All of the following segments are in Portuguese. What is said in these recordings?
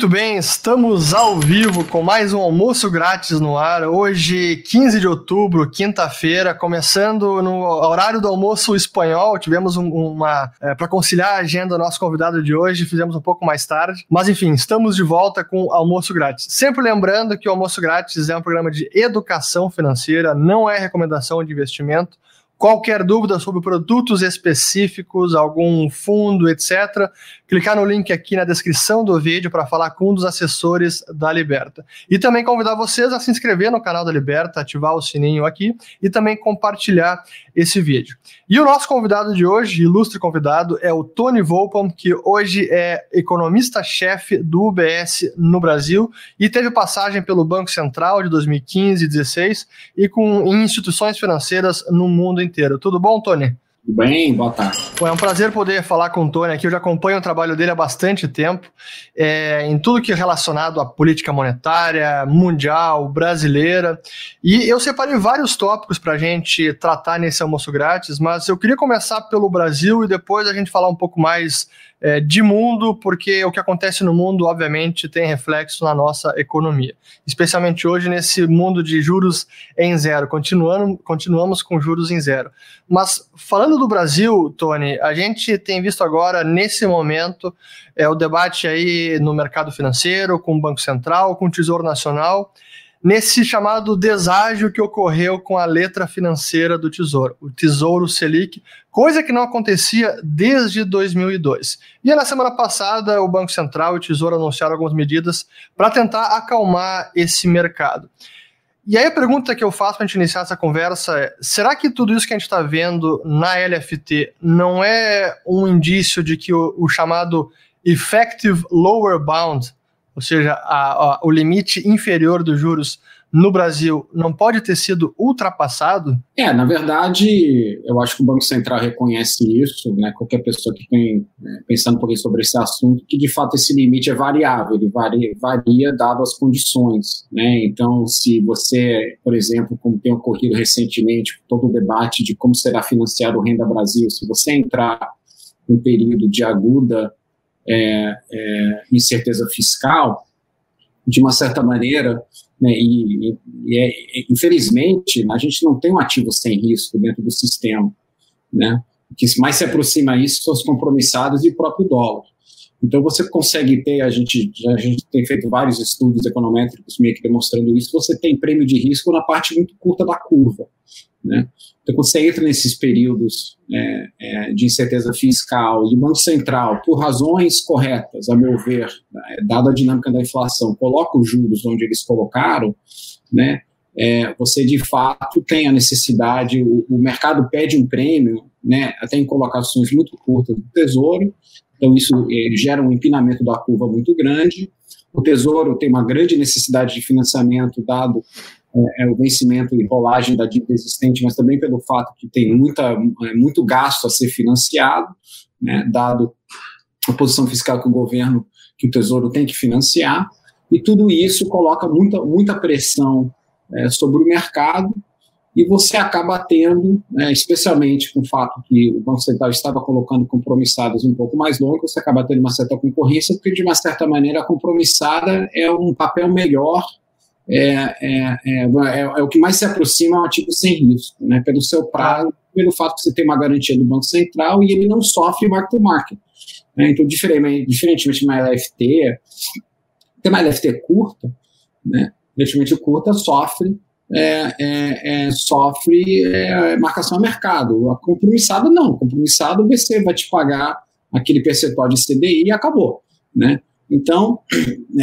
Muito bem, estamos ao vivo com mais um almoço grátis no ar. Hoje, 15 de outubro, quinta-feira, começando no horário do almoço espanhol. Tivemos um, uma. É, para conciliar a agenda do nosso convidado de hoje, fizemos um pouco mais tarde. Mas enfim, estamos de volta com almoço grátis. Sempre lembrando que o almoço grátis é um programa de educação financeira, não é recomendação de investimento. Qualquer dúvida sobre produtos específicos, algum fundo, etc., clicar no link aqui na descrição do vídeo para falar com um dos assessores da Liberta. E também convidar vocês a se inscrever no canal da Liberta, ativar o sininho aqui e também compartilhar esse vídeo. E o nosso convidado de hoje, ilustre convidado, é o Tony Volpam, que hoje é economista-chefe do UBS no Brasil e teve passagem pelo Banco Central de 2015 e 2016 e com em instituições financeiras no mundo inteiro. Tudo bom, Tony? Tudo bem, boa tarde. é um prazer poder falar com o Tony aqui. Eu já acompanho o trabalho dele há bastante tempo, é, em tudo que é relacionado à política monetária, mundial, brasileira. E eu separei vários tópicos para a gente tratar nesse almoço grátis, mas eu queria começar pelo Brasil e depois a gente falar um pouco mais é, de mundo, porque o que acontece no mundo, obviamente, tem reflexo na nossa economia. Especialmente hoje, nesse mundo de juros em zero. Continuando, continuamos com juros em zero. Mas falando do Brasil, Tony, a gente tem visto agora, nesse momento, é, o debate aí no mercado financeiro, com o Banco Central, com o Tesouro Nacional nesse chamado deságio que ocorreu com a letra financeira do Tesouro, o Tesouro Selic, coisa que não acontecia desde 2002. E na semana passada, o Banco Central e o Tesouro anunciaram algumas medidas para tentar acalmar esse mercado. E aí a pergunta que eu faço para a gente iniciar essa conversa é: será que tudo isso que a gente está vendo na LFT não é um indício de que o, o chamado effective lower bound ou seja, a, a, o limite inferior dos juros no Brasil não pode ter sido ultrapassado? É, na verdade, eu acho que o Banco Central reconhece isso, né? Qualquer pessoa que tem né, pensando um pouquinho sobre esse assunto, que de fato esse limite é variável, ele varia, varia dado as condições, né? Então, se você, por exemplo, como tem ocorrido recentemente, todo o debate de como será financiado o Renda Brasil, se você entrar um período de aguda é, é, incerteza fiscal, de uma certa maneira, né, e, e é, infelizmente, a gente não tem um ativo sem risco dentro do sistema. Né? O que mais se aproxima isso são os compromissados e o próprio dólar. Então, você consegue ter, a gente, a gente tem feito vários estudos econométricos meio que demonstrando isso, você tem prêmio de risco na parte muito curta da curva. Né? Então, quando você entra nesses períodos é, é, de incerteza fiscal e o Banco Central, por razões corretas, a meu ver, né, dada a dinâmica da inflação, coloca os juros onde eles colocaram, né, é, você de fato tem a necessidade, o, o, mercado pede um prêmio, né, até em colocações muito curtas do Tesouro, então isso é, gera um empinamento da curva muito grande. O Tesouro tem uma grande necessidade de financiamento, dado é, é, o vencimento e rolagem da dívida existente, mas também pelo fato que tem muita, é, muito gasto a ser financiado, né, dado a posição fiscal que o governo, que o Tesouro tem que financiar, e tudo isso coloca muita, muita pressão é, sobre o mercado, e você acaba tendo, né, especialmente com o fato que o Banco Central estava colocando compromissadas um pouco mais longos, você acaba tendo uma certa concorrência, porque de uma certa maneira a compromissada é um papel melhor é, é, é, é, é, o que mais se aproxima a um ativo sem risco, né, pelo seu prazo, pelo fato que você tem uma garantia do Banco Central e ele não sofre mark-to-market. Né, então, diferentemente, diferentemente de uma LFT, tem uma LFT curta, né, diferentemente curta sofre é, é, é, sofre é, marcação a mercado. A compromissada não. Compromissada você vai te pagar aquele percentual de CDI e acabou. Né? Então,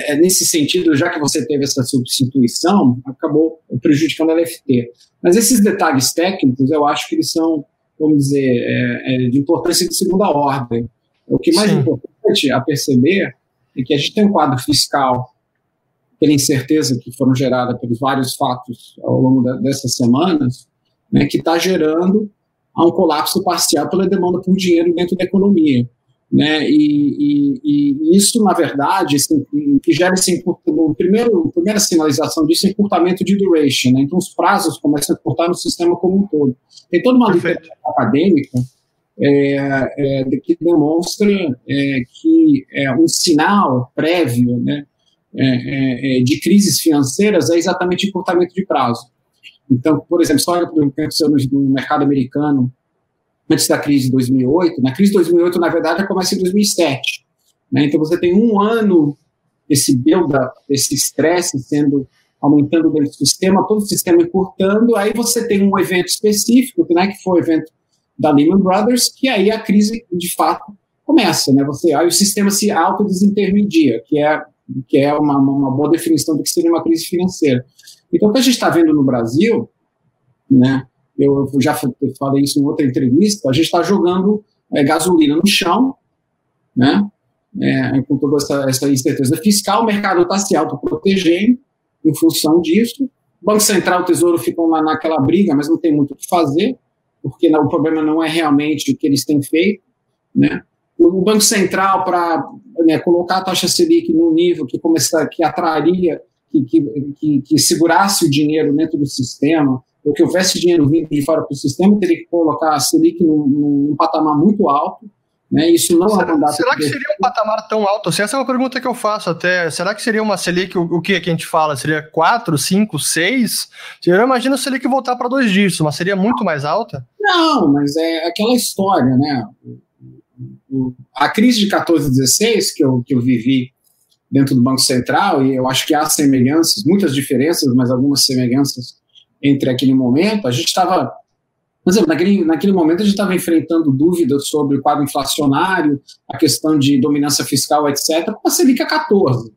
é, nesse sentido, já que você teve essa substituição, acabou prejudicando a LFT. Mas esses detalhes técnicos, eu acho que eles são, vamos dizer, é, é, de importância de segunda ordem. O que mais Sim. importante a perceber é que a gente tem um quadro fiscal pela incerteza que foram geradas pelos vários fatos ao longo da, dessas semanas, né, que está gerando um colapso parcial pela demanda por dinheiro dentro da economia. Né? E, e, e isso, na verdade, assim, que gera esse o primeiro, primeira sinalização disso é encurtamento de duration. Né? Então, os prazos começam a encurtar no sistema como um todo. Tem toda uma literatura acadêmica é, é, que demonstra é, que é um sinal prévio né, é, é, de crises financeiras é exatamente encurtamento de prazo. Então, por exemplo, só olha para o que aconteceu no mercado americano antes da crise de 2008. Na crise de 2008, na verdade, começa em 2007. Né? Então, você tem um ano esse build-up, esse estresse sendo aumentando dentro do sistema, todo o sistema encurtando, aí você tem um evento específico, né, que foi o evento da Lehman Brothers, que aí a crise, de fato, começa, né, você, aí o sistema se autodesintermedia, que é, que é uma, uma boa definição do que seria uma crise financeira. Então, o que a gente está vendo no Brasil, né, eu já falei isso em outra entrevista, a gente está jogando é, gasolina no chão, né, é, com toda essa, essa incerteza fiscal, o mercado está se autoprotegendo em função disso. O Banco Central e o Tesouro ficam lá naquela briga, mas não tem muito o que fazer, porque não, o problema não é realmente o que eles têm feito. Né? O Banco Central, para né, colocar a taxa Selic num nível que, começar, que atrairia, que, que, que, que segurasse o dinheiro dentro do sistema, ou que houvesse dinheiro vindo de fora para o sistema, teria que colocar a Selic num, num patamar muito alto, né? Isso não será, é será que seria um patamar tão alto? Essa é uma pergunta que eu faço até. Será que seria uma Selic, o, o que, que a gente fala? Seria 4, 5, 6? Eu imagino a Selic voltar para dois dígitos, mas seria muito mais alta? Não, mas é aquela história, né? A crise de 14 16 que eu, que eu vivi dentro do Banco Central, e eu acho que há semelhanças, muitas diferenças, mas algumas semelhanças entre aquele momento, a gente estava naquele, naquele momento a gente estava enfrentando dúvidas sobre o quadro inflacionário, a questão de dominância fiscal, etc., com a Selic a 14,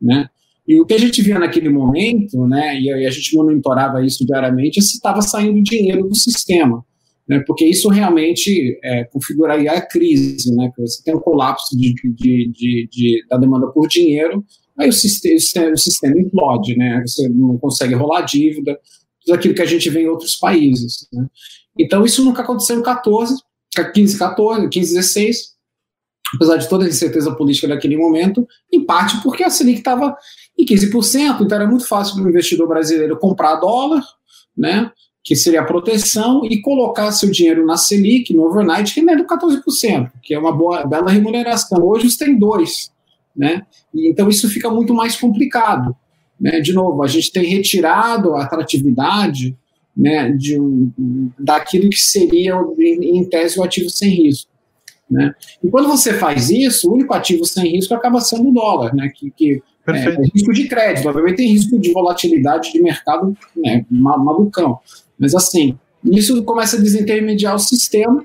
né? E o que a gente via naquele momento, né, e a gente monitorava isso diariamente, é se estava saindo dinheiro do sistema, né, porque isso realmente é, configuraria a crise, né, que você tem um colapso de, de, de, de da demanda por dinheiro, aí o sistema, o sistema implode, né, você não consegue rolar dívida, tudo aquilo que a gente vê em outros países. Né. Então, isso nunca aconteceu em 14, 15, 14, 15, 16, apesar de toda a incerteza política daquele momento, em parte porque a Selic estava em 15%, então era muito fácil para o investidor brasileiro comprar dólar, né, que seria a proteção, e colocar seu dinheiro na Selic, no overnight, rendendo 14%, que é uma boa, bela remuneração. Hoje os tem dois, né, então isso fica muito mais complicado. Né? De novo, a gente tem retirado a atratividade né, de um, daquilo que seria, em tese, o ativo sem risco. Né? E quando você faz isso, o único ativo sem risco acaba sendo o dólar, né, que, que é, é, risco de crédito, obviamente tem risco de volatilidade de mercado né, malucão. Mas assim, isso começa a desintermediar o sistema.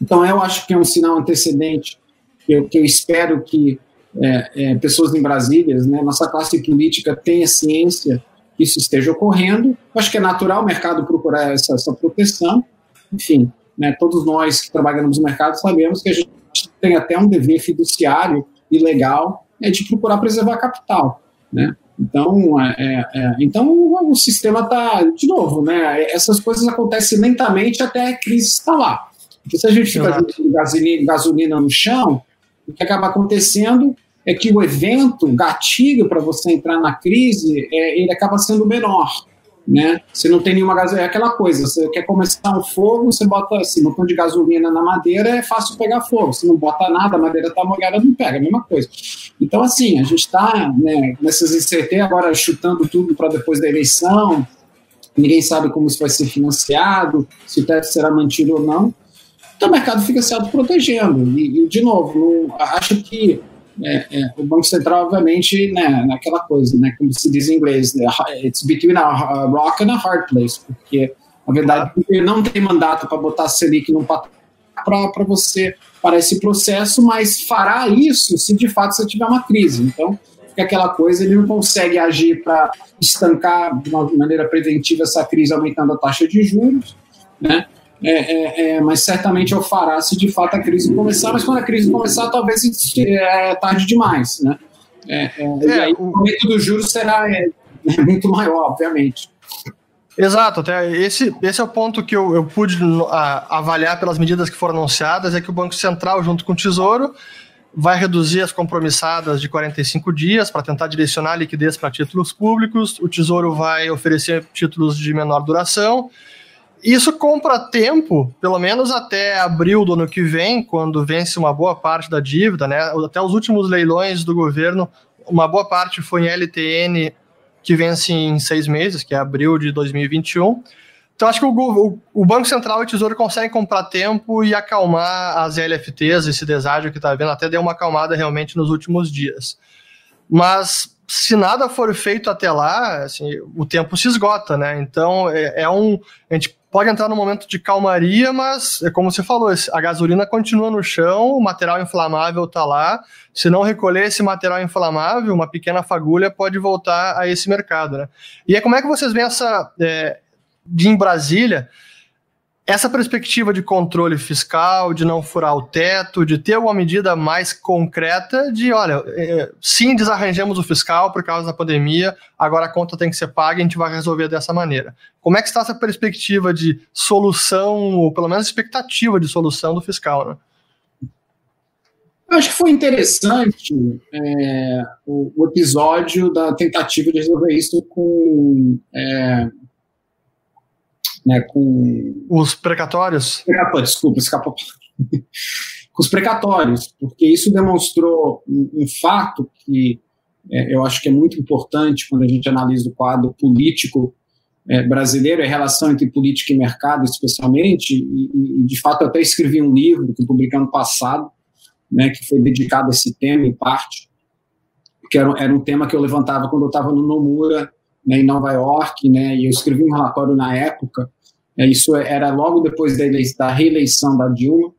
Então eu acho que é um sinal antecedente que eu, que eu espero que é, é, pessoas em Brasília, né, nossa classe política tenha ciência que isso esteja ocorrendo. Acho que é natural o mercado procurar essa, essa proteção. Enfim, né, todos nós que trabalhamos no mercado sabemos que a gente tem até um dever fiduciário e legal né, de procurar preservar capital. Né? Então, é, é, é então o sistema está, de novo, né, essas coisas acontecem lentamente até a crise estar lá. Porque se a gente fica gasolina, gasolina no chão, o que acaba acontecendo é que o evento, o gatilho para você entrar na crise, é, ele acaba sendo menor. Né? Você não tem nenhuma gasolina, é aquela coisa, você quer começar um fogo, você bota assim, botão de gasolina na madeira, é fácil pegar fogo. Se não bota nada, a madeira está molhada, não pega, a mesma coisa. Então, assim, a gente está né, nessas incertezas agora chutando tudo para depois da eleição, ninguém sabe como isso vai ser financiado, se o teto será mantido ou não. Então o mercado fica se autoprotegendo. E, e de novo, não, acho que é, é, o Banco Central, obviamente, né, naquela coisa, né, como se diz em inglês, né, it's between a rock and a hard place, porque, na verdade, ele não tem mandato para botar a Selic num patamar para você, para esse processo, mas fará isso se de fato você tiver uma crise. Então, fica aquela coisa, ele não consegue agir para estancar de uma maneira preventiva essa crise aumentando a taxa de juros, né? É, é, é, mas certamente eu fará se de fato a crise começar, mas quando a crise começar, talvez é tarde demais, né? É, é, e é, aí o aumento dos juros será muito maior, obviamente. Exato, até esse, esse é o ponto que eu, eu pude a, avaliar pelas medidas que foram anunciadas, é que o Banco Central, junto com o Tesouro, vai reduzir as compromissadas de 45 dias para tentar direcionar a liquidez para títulos públicos, o Tesouro vai oferecer títulos de menor duração, Isso compra tempo, pelo menos até abril do ano que vem, quando vence uma boa parte da dívida, né? Até os últimos leilões do governo, uma boa parte foi em LTN, que vence em seis meses, que é abril de 2021. Então, acho que o, o, o, Banco Central e o Tesouro conseguem comprar tempo e acalmar as LFTs, esse deságio que está vendo, até deu uma acalmada realmente nos últimos dias. Mas se nada for feito até lá, assim, o tempo se esgota, né? Então, é, é um. A gente pode entrar num momento de calmaria, mas, é como você falou, a gasolina continua no chão, o material inflamável está lá. Se não recolher esse material inflamável, uma pequena fagulha pode voltar a esse mercado, né? E é como é que vocês veem essa. É, de em Brasília, essa perspectiva de controle fiscal, de não furar o teto, de ter uma medida mais concreta de, olha, é, sim, desarranjamos o fiscal por causa da pandemia, agora a conta tem que ser paga e a gente vai resolver dessa maneira. Como é que está essa perspectiva de solução, ou pelo menos expectativa de solução do fiscal, né? Acho que foi interessante é, o, o, episódio da tentativa de resolver isso com é, né, com os precatórios. Precatórios, desculpa, escapou. com os precatórios, porque isso demonstrou um, um fato que é, eu acho que é muito importante quando a gente analisa o quadro político é, brasileiro, a relação entre política e mercado, especialmente, e, e, de fato eu até escrevi um livro que publiquei ano passado, né, que foi dedicado a esse tema, em parte, que era, era um tema que eu levantava quando eu estava no Nomura, né, em Nova York, né, e eu escrevi um relatório na época, isso era logo depois da, da reeleição da Dilma,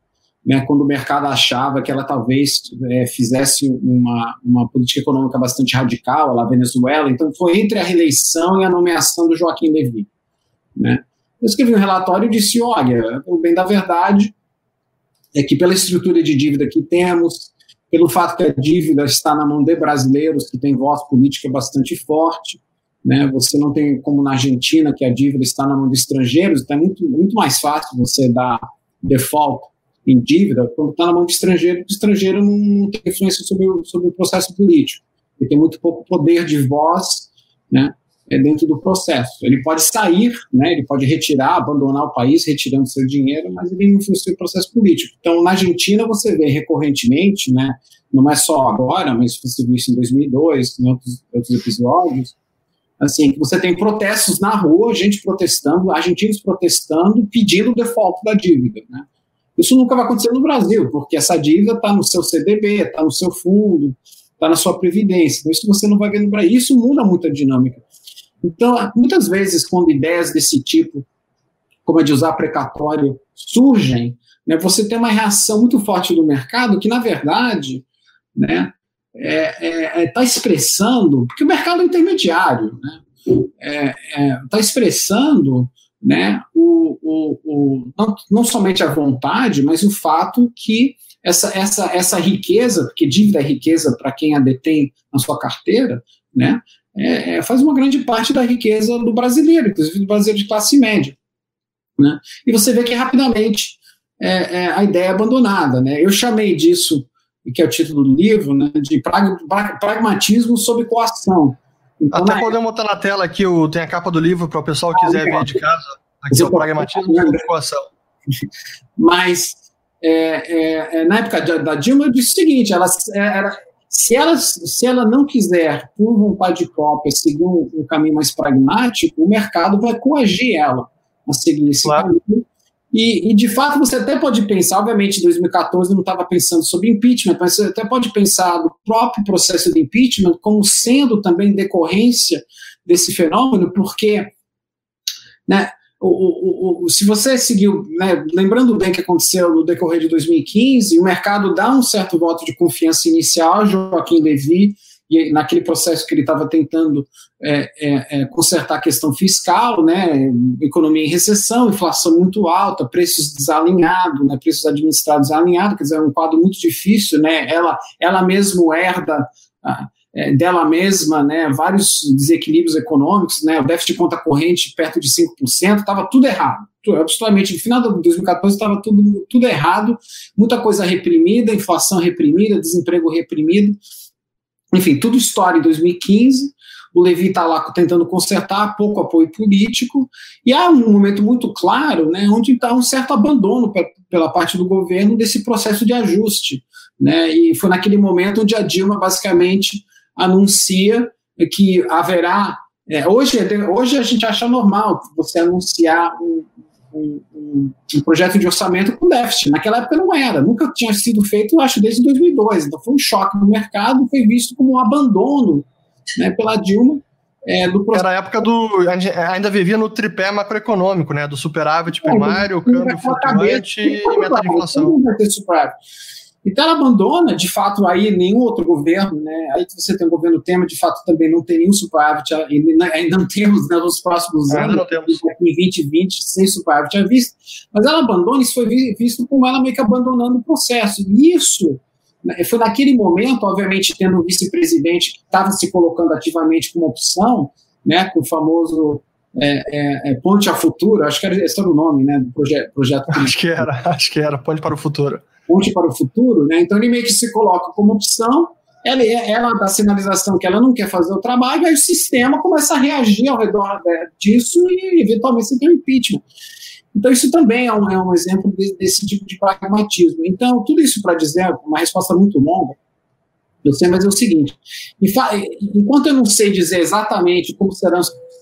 né, quando o mercado achava que ela talvez é, fizesse uma, uma política econômica bastante radical, lá Venezuela. Então, foi entre a reeleição e a nomeação do Joaquim Levy. Né. Eu escrevi um relatório e disse: olha, o bem da verdade é que, pela estrutura de dívida que temos, pelo fato que a dívida está na mão de brasileiros que têm voz política bastante forte, né? Você não tem como na Argentina que a dívida está na mão de estrangeiros, então é muito, muito mais fácil você dar default em dívida quando está na mão de estrangeiro, o estrangeiro não tem influência sobre o, sobre o processo político. Ele tem muito pouco poder de voz, né? É dentro do processo. Ele pode sair, né, ele pode retirar, abandonar o país, retirando seu dinheiro, mas ele não influencia o processo político. Então, na Argentina, você vê recorrentemente, né, não é só agora, mas você viu isso em 2002, em outros, outros episódios, assim, que você tem protestos na rua, gente protestando, argentinos protestando, pedindo o default da dívida, né? Isso nunca vai acontecer no Brasil, porque essa dívida está no seu CDB, está no seu fundo, está na sua previdência. Então, isso você não vai ver no Brasil. Isso muda muito a dinâmica. Então, muitas vezes, quando ideias desse tipo, como a de usar precatório, surgem, né, você tem uma reação muito forte do mercado que, na verdade, né, está é, é, é tá expressando, porque o mercado é intermediário, né? É, está expressando né, o, o, o, não, não somente a vontade, mas o fato que essa, essa, essa riqueza, porque dívida é riqueza para quem a detém na sua carteira, né, é, é, faz uma grande parte da riqueza do brasileiro, inclusive do brasileiro de classe média. Né? E você vê que rapidamente é, a ideia é abandonada. Né? Eu chamei disso que é o título do livro, né, de pragmatismo sob coação. Então, Até podemos botar na tela aqui, o, tem a capa do livro para o pessoal que quiser ver de casa. Aqui é o pragmatismo sob coação. Mas, é, é, é, na época da, da, Dilma, eu disse o seguinte, ela, é, era, se, ela, se ela não quiser, por vontade própria, seguir um, um caminho mais pragmático, o mercado vai coagir ela a seguir esse claro. caminho e, e, de fato, você até pode pensar, obviamente, em 2014 não estava pensando sobre impeachment, mas você até pode pensar do próprio processo de impeachment como sendo também decorrência desse fenômeno, porque né, o, o, o, se você seguiu, né, lembrando bem o que aconteceu no decorrer de 2015, o mercado dá um certo voto de confiança inicial Joaquim Levy e naquele processo que ele estava tentando é, é, é, consertar a questão fiscal, né, economia em recessão, inflação muito alta, preços desalinhados, né, preços administrados desalinhados, quer dizer, é um quadro muito difícil, né, ela, ela mesmo herda é, dela mesma, né, vários desequilíbrios econômicos, né, o déficit de conta corrente perto de 5%, estava tudo errado, absolutamente, no final de 2014 estava tudo, tudo errado, muita coisa reprimida, inflação reprimida, desemprego reprimido, enfim, tudo história em 2015. o Levi está lá tentando consertar, pouco apoio político, e há um momento muito claro, né, onde está um certo abandono pela parte do governo desse processo de ajuste, né, e foi naquele momento onde a Dilma basicamente anuncia que haverá é, hoje, hoje a gente acha normal você anunciar um, um, um, um, projeto de orçamento com déficit. Naquela época não era, nunca tinha sido feito, acho, desde 2002. Então foi um choque no mercado, foi visto como um abandono né, pela Dilma. É, Era a época do. Ainda vivia no tripé macroeconômico, né? Do superávit é, primário, câmbio flutuante e meta de inflação. Não vai ter superávit. Então ela abandona, de fato, aí nenhum outro governo, né? Aí você tem o governo Temer, de fato, também não tem nenhum superávit, ainda não temos né, nos próximos anos, não temos. em 2020, sem superávit à vista, mas ela abandona, isso foi visto como ela meio que abandonando o processo. E isso né, foi naquele momento, obviamente, tendo um vice-presidente que estava se colocando ativamente como opção, né, com o famoso é, é, é, Ponte a Futuro, acho que era, esse era o nome né, do proje projeto. Acho que era, acho que era, Ponte para o Futuro ponte para o futuro, né? Então ele meio que se coloca como opção, ela, ela dá sinalização que ela não quer fazer o trabalho, aí o sistema começa a reagir ao redor né, disso e eventualmente você tem um impeachment. Então isso também é um, é um exemplo de, desse tipo de pragmatismo. Então tudo isso para dizer, uma resposta muito longa, eu sei, mas é o seguinte: enquanto eu não sei dizer exatamente como serão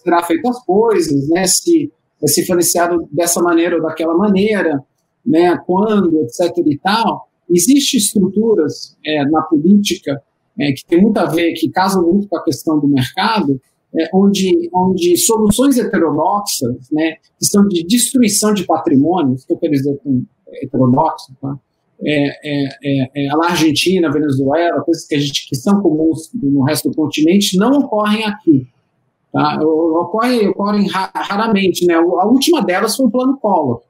será feitas as coisas, né, se ser financiado dessa maneira ou daquela maneira, né, quando, etc. e tal, existem estruturas é, na política é, que tem muito a ver, que casam muito com a questão do mercado, é, onde, onde soluções heterodoxas, né, que são de destruição de patrimônios, que eu quero dizer com heterodoxo, tá? É, é, é, é, a Argentina, a Venezuela, coisas que, a gente, que são comuns no resto do continente, não ocorrem aqui. Tá? Ocorrem, ocorrem raramente. Né? A última delas foi o Plano Collor,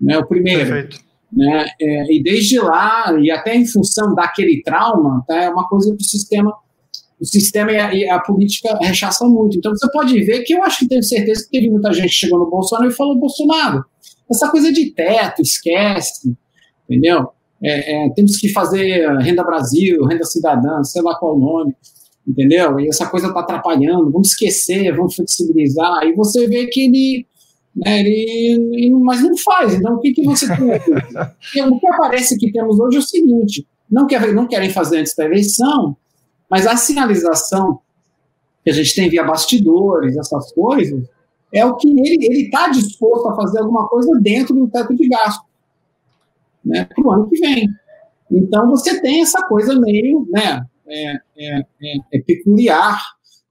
né, o primeiro. Perfeito. Né, é, e desde lá, e até em função daquele trauma, tá, é uma coisa que o sistema, o sistema e a, e a, política rechaçam muito. Então você pode ver que eu acho que tenho certeza que teve muita gente que chegou no Bolsonaro e falou: Bolsonaro, essa coisa de teto, esquece, entendeu? É, é, temos que fazer renda Brasil, renda cidadã, sei lá qual o nome, entendeu? E essa coisa está atrapalhando, vamos esquecer, vamos flexibilizar. Aí você vê que ele né, ele, mas não faz. Então, o que, que você tem o que aparece que temos hoje é o seguinte: não, quer, não querem fazer antes da eleição, mas a sinalização que a gente tem via bastidores, essas coisas, é o que ele está disposto a fazer alguma coisa dentro do teto de gasto né, para o ano que vem. Então, você tem essa coisa meio né, é, é, é, é peculiar,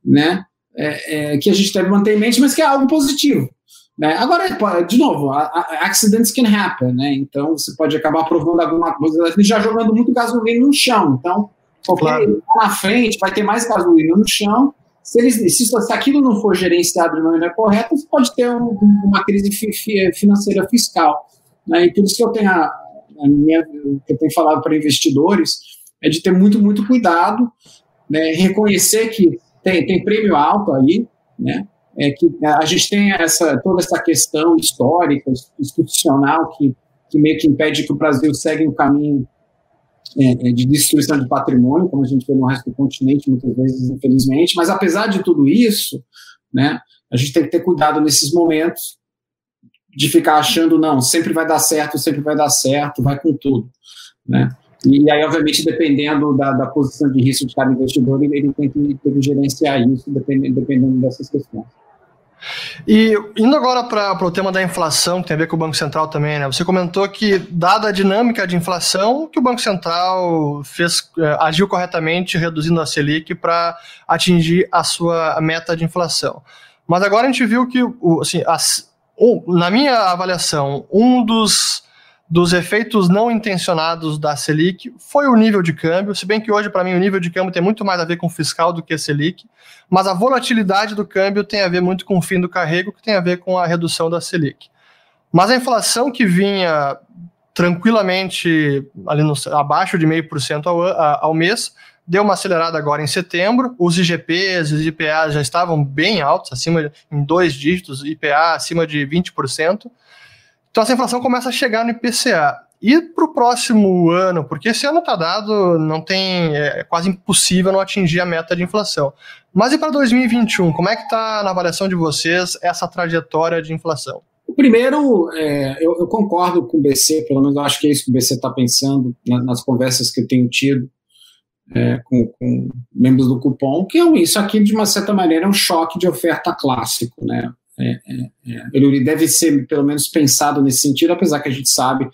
né, é, que a gente deve manter em mente, mas que é algo positivo. Né? Agora, de novo, accidents can happen, né? Então você pode acabar provando alguma coisa, já jogando muito gasolina no chão. Então, claro. na frente vai ter mais gasolina no chão. Se, eles, se, se aquilo não for gerenciado de maneira correta, você pode ter um, uma crise fi, financeira fiscal. Né? E por isso que eu tenho, a, a minha, que eu tenho falado para investidores é de ter muito, muito cuidado, né? reconhecer que tem, tem prêmio alto aí, né? é que a gente tem essa, toda essa questão histórica, institucional, que, que meio que impede que o Brasil segue um caminho é, é, de destruição de patrimônio, como a gente vê no resto do continente, muitas vezes, infelizmente. Mas, apesar de tudo isso, né, a gente tem que ter cuidado nesses momentos de ficar achando, não, sempre vai dar certo, sempre vai dar certo, vai com tudo. Né? E aí, obviamente, dependendo da, da posição de risco de cada investidor, ele, tem, que, que gerenciar isso, dependendo, dependendo dessas questões. E indo agora para o tema da inflação, que tem a ver com o Banco Central também, né? Você comentou que, dada a dinâmica de inflação, que o Banco Central fez, é, agiu corretamente reduzindo a Selic para atingir a sua meta de inflação. Mas agora a gente viu que, assim, as, na minha avaliação, um dos dos efeitos não intencionados da Selic foi o nível de câmbio, se bem que hoje, para mim, o nível de câmbio tem muito mais a ver com fiscal do que a Selic, mas a volatilidade do câmbio tem a ver muito com o fim do carrego, que tem a ver com a redução da Selic. Mas a inflação que vinha tranquilamente ali no, abaixo de 0,5% ao, ao mês, deu uma acelerada agora em setembro. Os IGPs os IPAs já estavam bem altos, acima de, em dois dígitos, IPA acima de 20%. Então essa inflação começa a chegar no IPCA. E para o próximo ano, porque esse ano está dado, não tem, é quase impossível não atingir a meta de inflação. Mas e para 2021, como é que está na avaliação de vocês essa trajetória de inflação? O primeiro, é, eu, eu, concordo com o BC, pelo menos eu acho que é isso que o BC está pensando né, nas conversas que eu tenho tido é, com, com, membros do cupom, que é isso aqui, de uma certa maneira, é um choque de oferta clássico. Né? É, é, é, ele deve ser, pelo menos, pensado nesse sentido, apesar que a gente sabe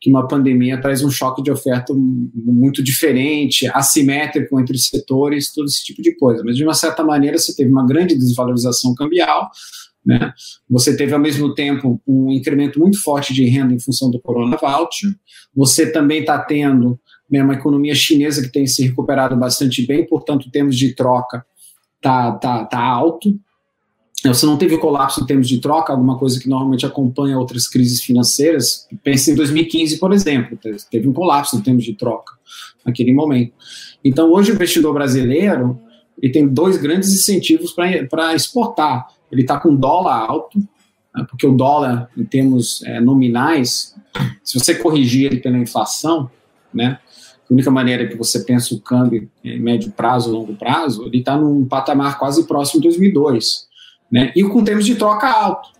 que uma pandemia traz um choque de oferta muito diferente, assimétrico entre setores, todo esse tipo de coisa. Mas, de uma certa maneira, você teve uma grande desvalorização cambial, né? Você teve, ao mesmo tempo, um incremento muito forte de renda em função do Corona Voucher. Você também está tendo né, uma economia chinesa que tem se recuperado bastante bem, portanto, em termos de troca, está tá, tá alto. Você não teve colapso em termos de troca, alguma coisa que normalmente acompanha outras crises financeiras. Pense em 2015, por exemplo, teve um colapso em termos de troca naquele momento. Então, hoje o investidor brasileiro ele tem dois grandes incentivos para exportar. Ele está com dólar alto, né, porque o dólar, em termos é, nominais, se você corrigir ele pela inflação, né, a única maneira que você pensa o câmbio em médio prazo, longo prazo, ele está num patamar quase próximo de 2002 né? E com termos de troca alto.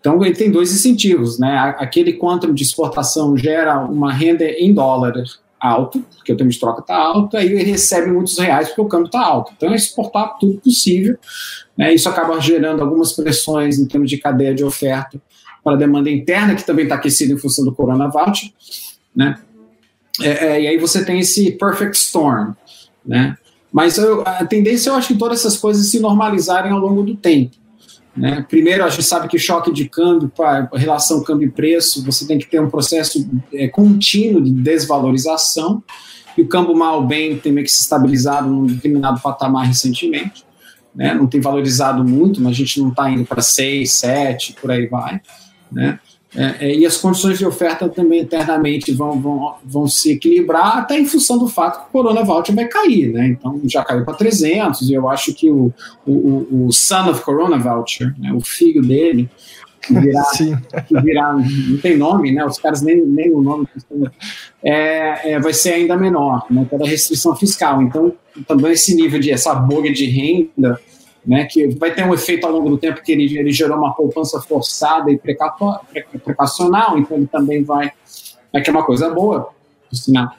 Então ele tem dois incentivos, né? Aquele quantum de exportação gera uma renda em dólar alto, porque o termo de troca está alto, aí ele recebe muitos reais porque o câmbio está alto. Então é exportar tudo possível. Né? Isso acaba gerando algumas pressões em termos de cadeia de oferta para a demanda interna, que também está aquecida em função do coronavírus, né? É, é, e aí você tem esse perfect storm, né? Mas eu, a tendência eu acho que todas essas coisas se normalizarem ao longo do tempo. Né? Primeiro, a gente sabe que choque de câmbio, para relação câmbio e preço, você tem que ter um processo é, contínuo de desvalorização, e o câmbio mal bem tem meio que se estabilizado num determinado patamar recentemente. Né? Não tem valorizado muito, mas a gente não está indo para 6, 7, por aí vai. Né? É, é, e as condições de oferta também internamente vão, vão, vão se equilibrar, até em função do fato que o Corona Voucher vai cair, né? Então já caiu para 300, e eu acho que o, o, o son of Corona Voucher, né, o filho dele, que virá, que virá, não tem nome, né? Os caras nem, nem o nome é, é, vai ser ainda menor, né? Pela restrição fiscal. Então, também esse nível de essa bolha de renda né, que vai ter um efeito ao longo do tempo que ele, ele gerou uma poupança forçada e precacional, então ele também vai, é que é uma coisa boa, sinal,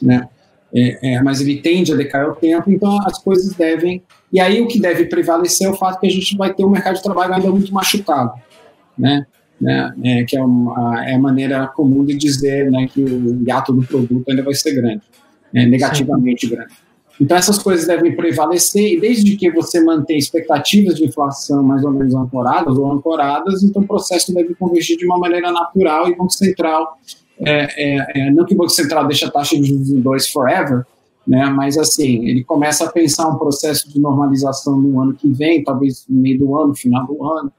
né, é, é, mas ele tende a decair ao tempo, então as coisas devem, e aí o que deve prevalecer é o fato que a gente vai ter um mercado de trabalho ainda muito machucado, né, né, é, que é, uma, é a maneira comum de dizer né, que o gato do produto ainda vai ser grande, né, negativamente Sim. grande. Então, essas coisas devem prevalecer, e desde que você mantenha expectativas de inflação mais ou menos ancoradas ou ancoradas, então o processo deve convergir de uma maneira natural e Banco Central, é, é, é, não que o Banco Central deixe a taxa de juros em dois forever, né, mas assim, ele começa a pensar um processo de normalização no ano que vem, talvez no meio do ano, final do ano,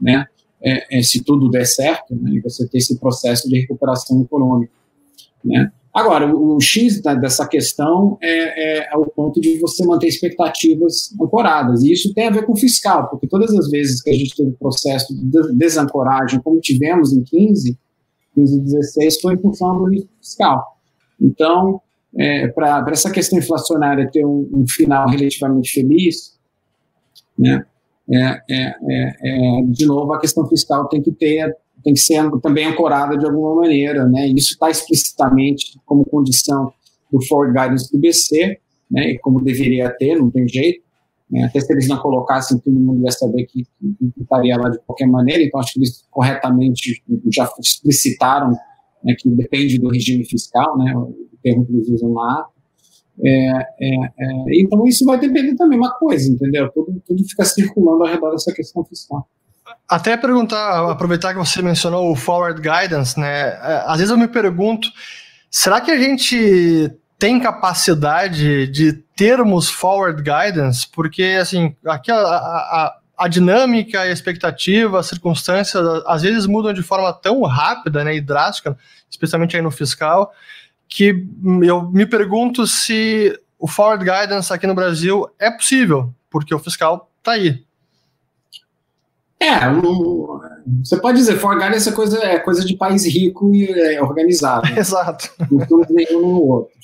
né, é, é, se tudo der certo, né, você ter esse processo de recuperação econômica, né. Agora, o, X da, dessa questão é, é, é, o ponto de você manter expectativas ancoradas. E isso tem a ver com fiscal, porque todas as vezes que a gente teve processo de desancoragem, como tivemos em 15, 15 e 16, foi em função do risco fiscal. Então, é, para essa questão inflacionária ter um, um final relativamente feliz, né, é, é, é, é de novo, a questão fiscal tem que ter tem que ser também ancorada de alguma maneira, né? Isso está explicitamente como condição do forward guidance do BC, né? E como deveria ter, não tem jeito. Né? Até se eles não colocassem, todo mundo ia saber que, estaria lá de qualquer maneira. Então acho que eles corretamente já explicitaram né, que depende do regime fiscal, né? O termo que eles usam lá. É, é, é, então isso vai depender também uma coisa, entendeu? Tudo, tudo fica circulando ao redor dessa questão fiscal. Até perguntar, aproveitar que você mencionou o forward guidance, né? É, às vezes eu me pergunto, será que a gente tem capacidade de termos forward guidance? Porque, assim, aqui a, a, a dinâmica, a expectativa, as circunstâncias, às vezes mudam de forma tão rápida né, e drástica, especialmente aí no fiscal, que eu me pergunto se o forward guidance aqui no Brasil é possível, porque o fiscal está aí. É, um, você pode dizer, for guidance é coisa, é coisa de país rico e é, organizado. Exato. Não temos nenhum no outro.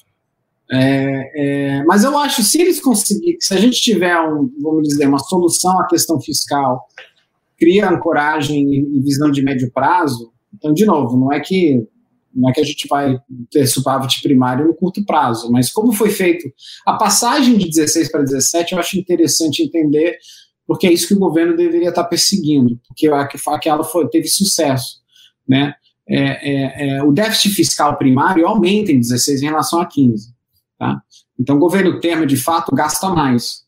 É, é, mas eu acho, se eles conseguirem, se a gente tiver, um, vamos dizer, uma solução à questão fiscal, cria ancoragem e visão de médio prazo, então, de novo, não é que não é que a gente vai ter superávit primário no curto prazo, mas como foi feito a passagem de 16 para 17, eu acho interessante entender, porque é isso que o governo deveria estar perseguindo, porque aquela foi, teve sucesso, né? É, é, é, o déficit fiscal primário aumenta em 16 em relação a 15. Tá? Então, o governo Temer, de fato, gasta mais.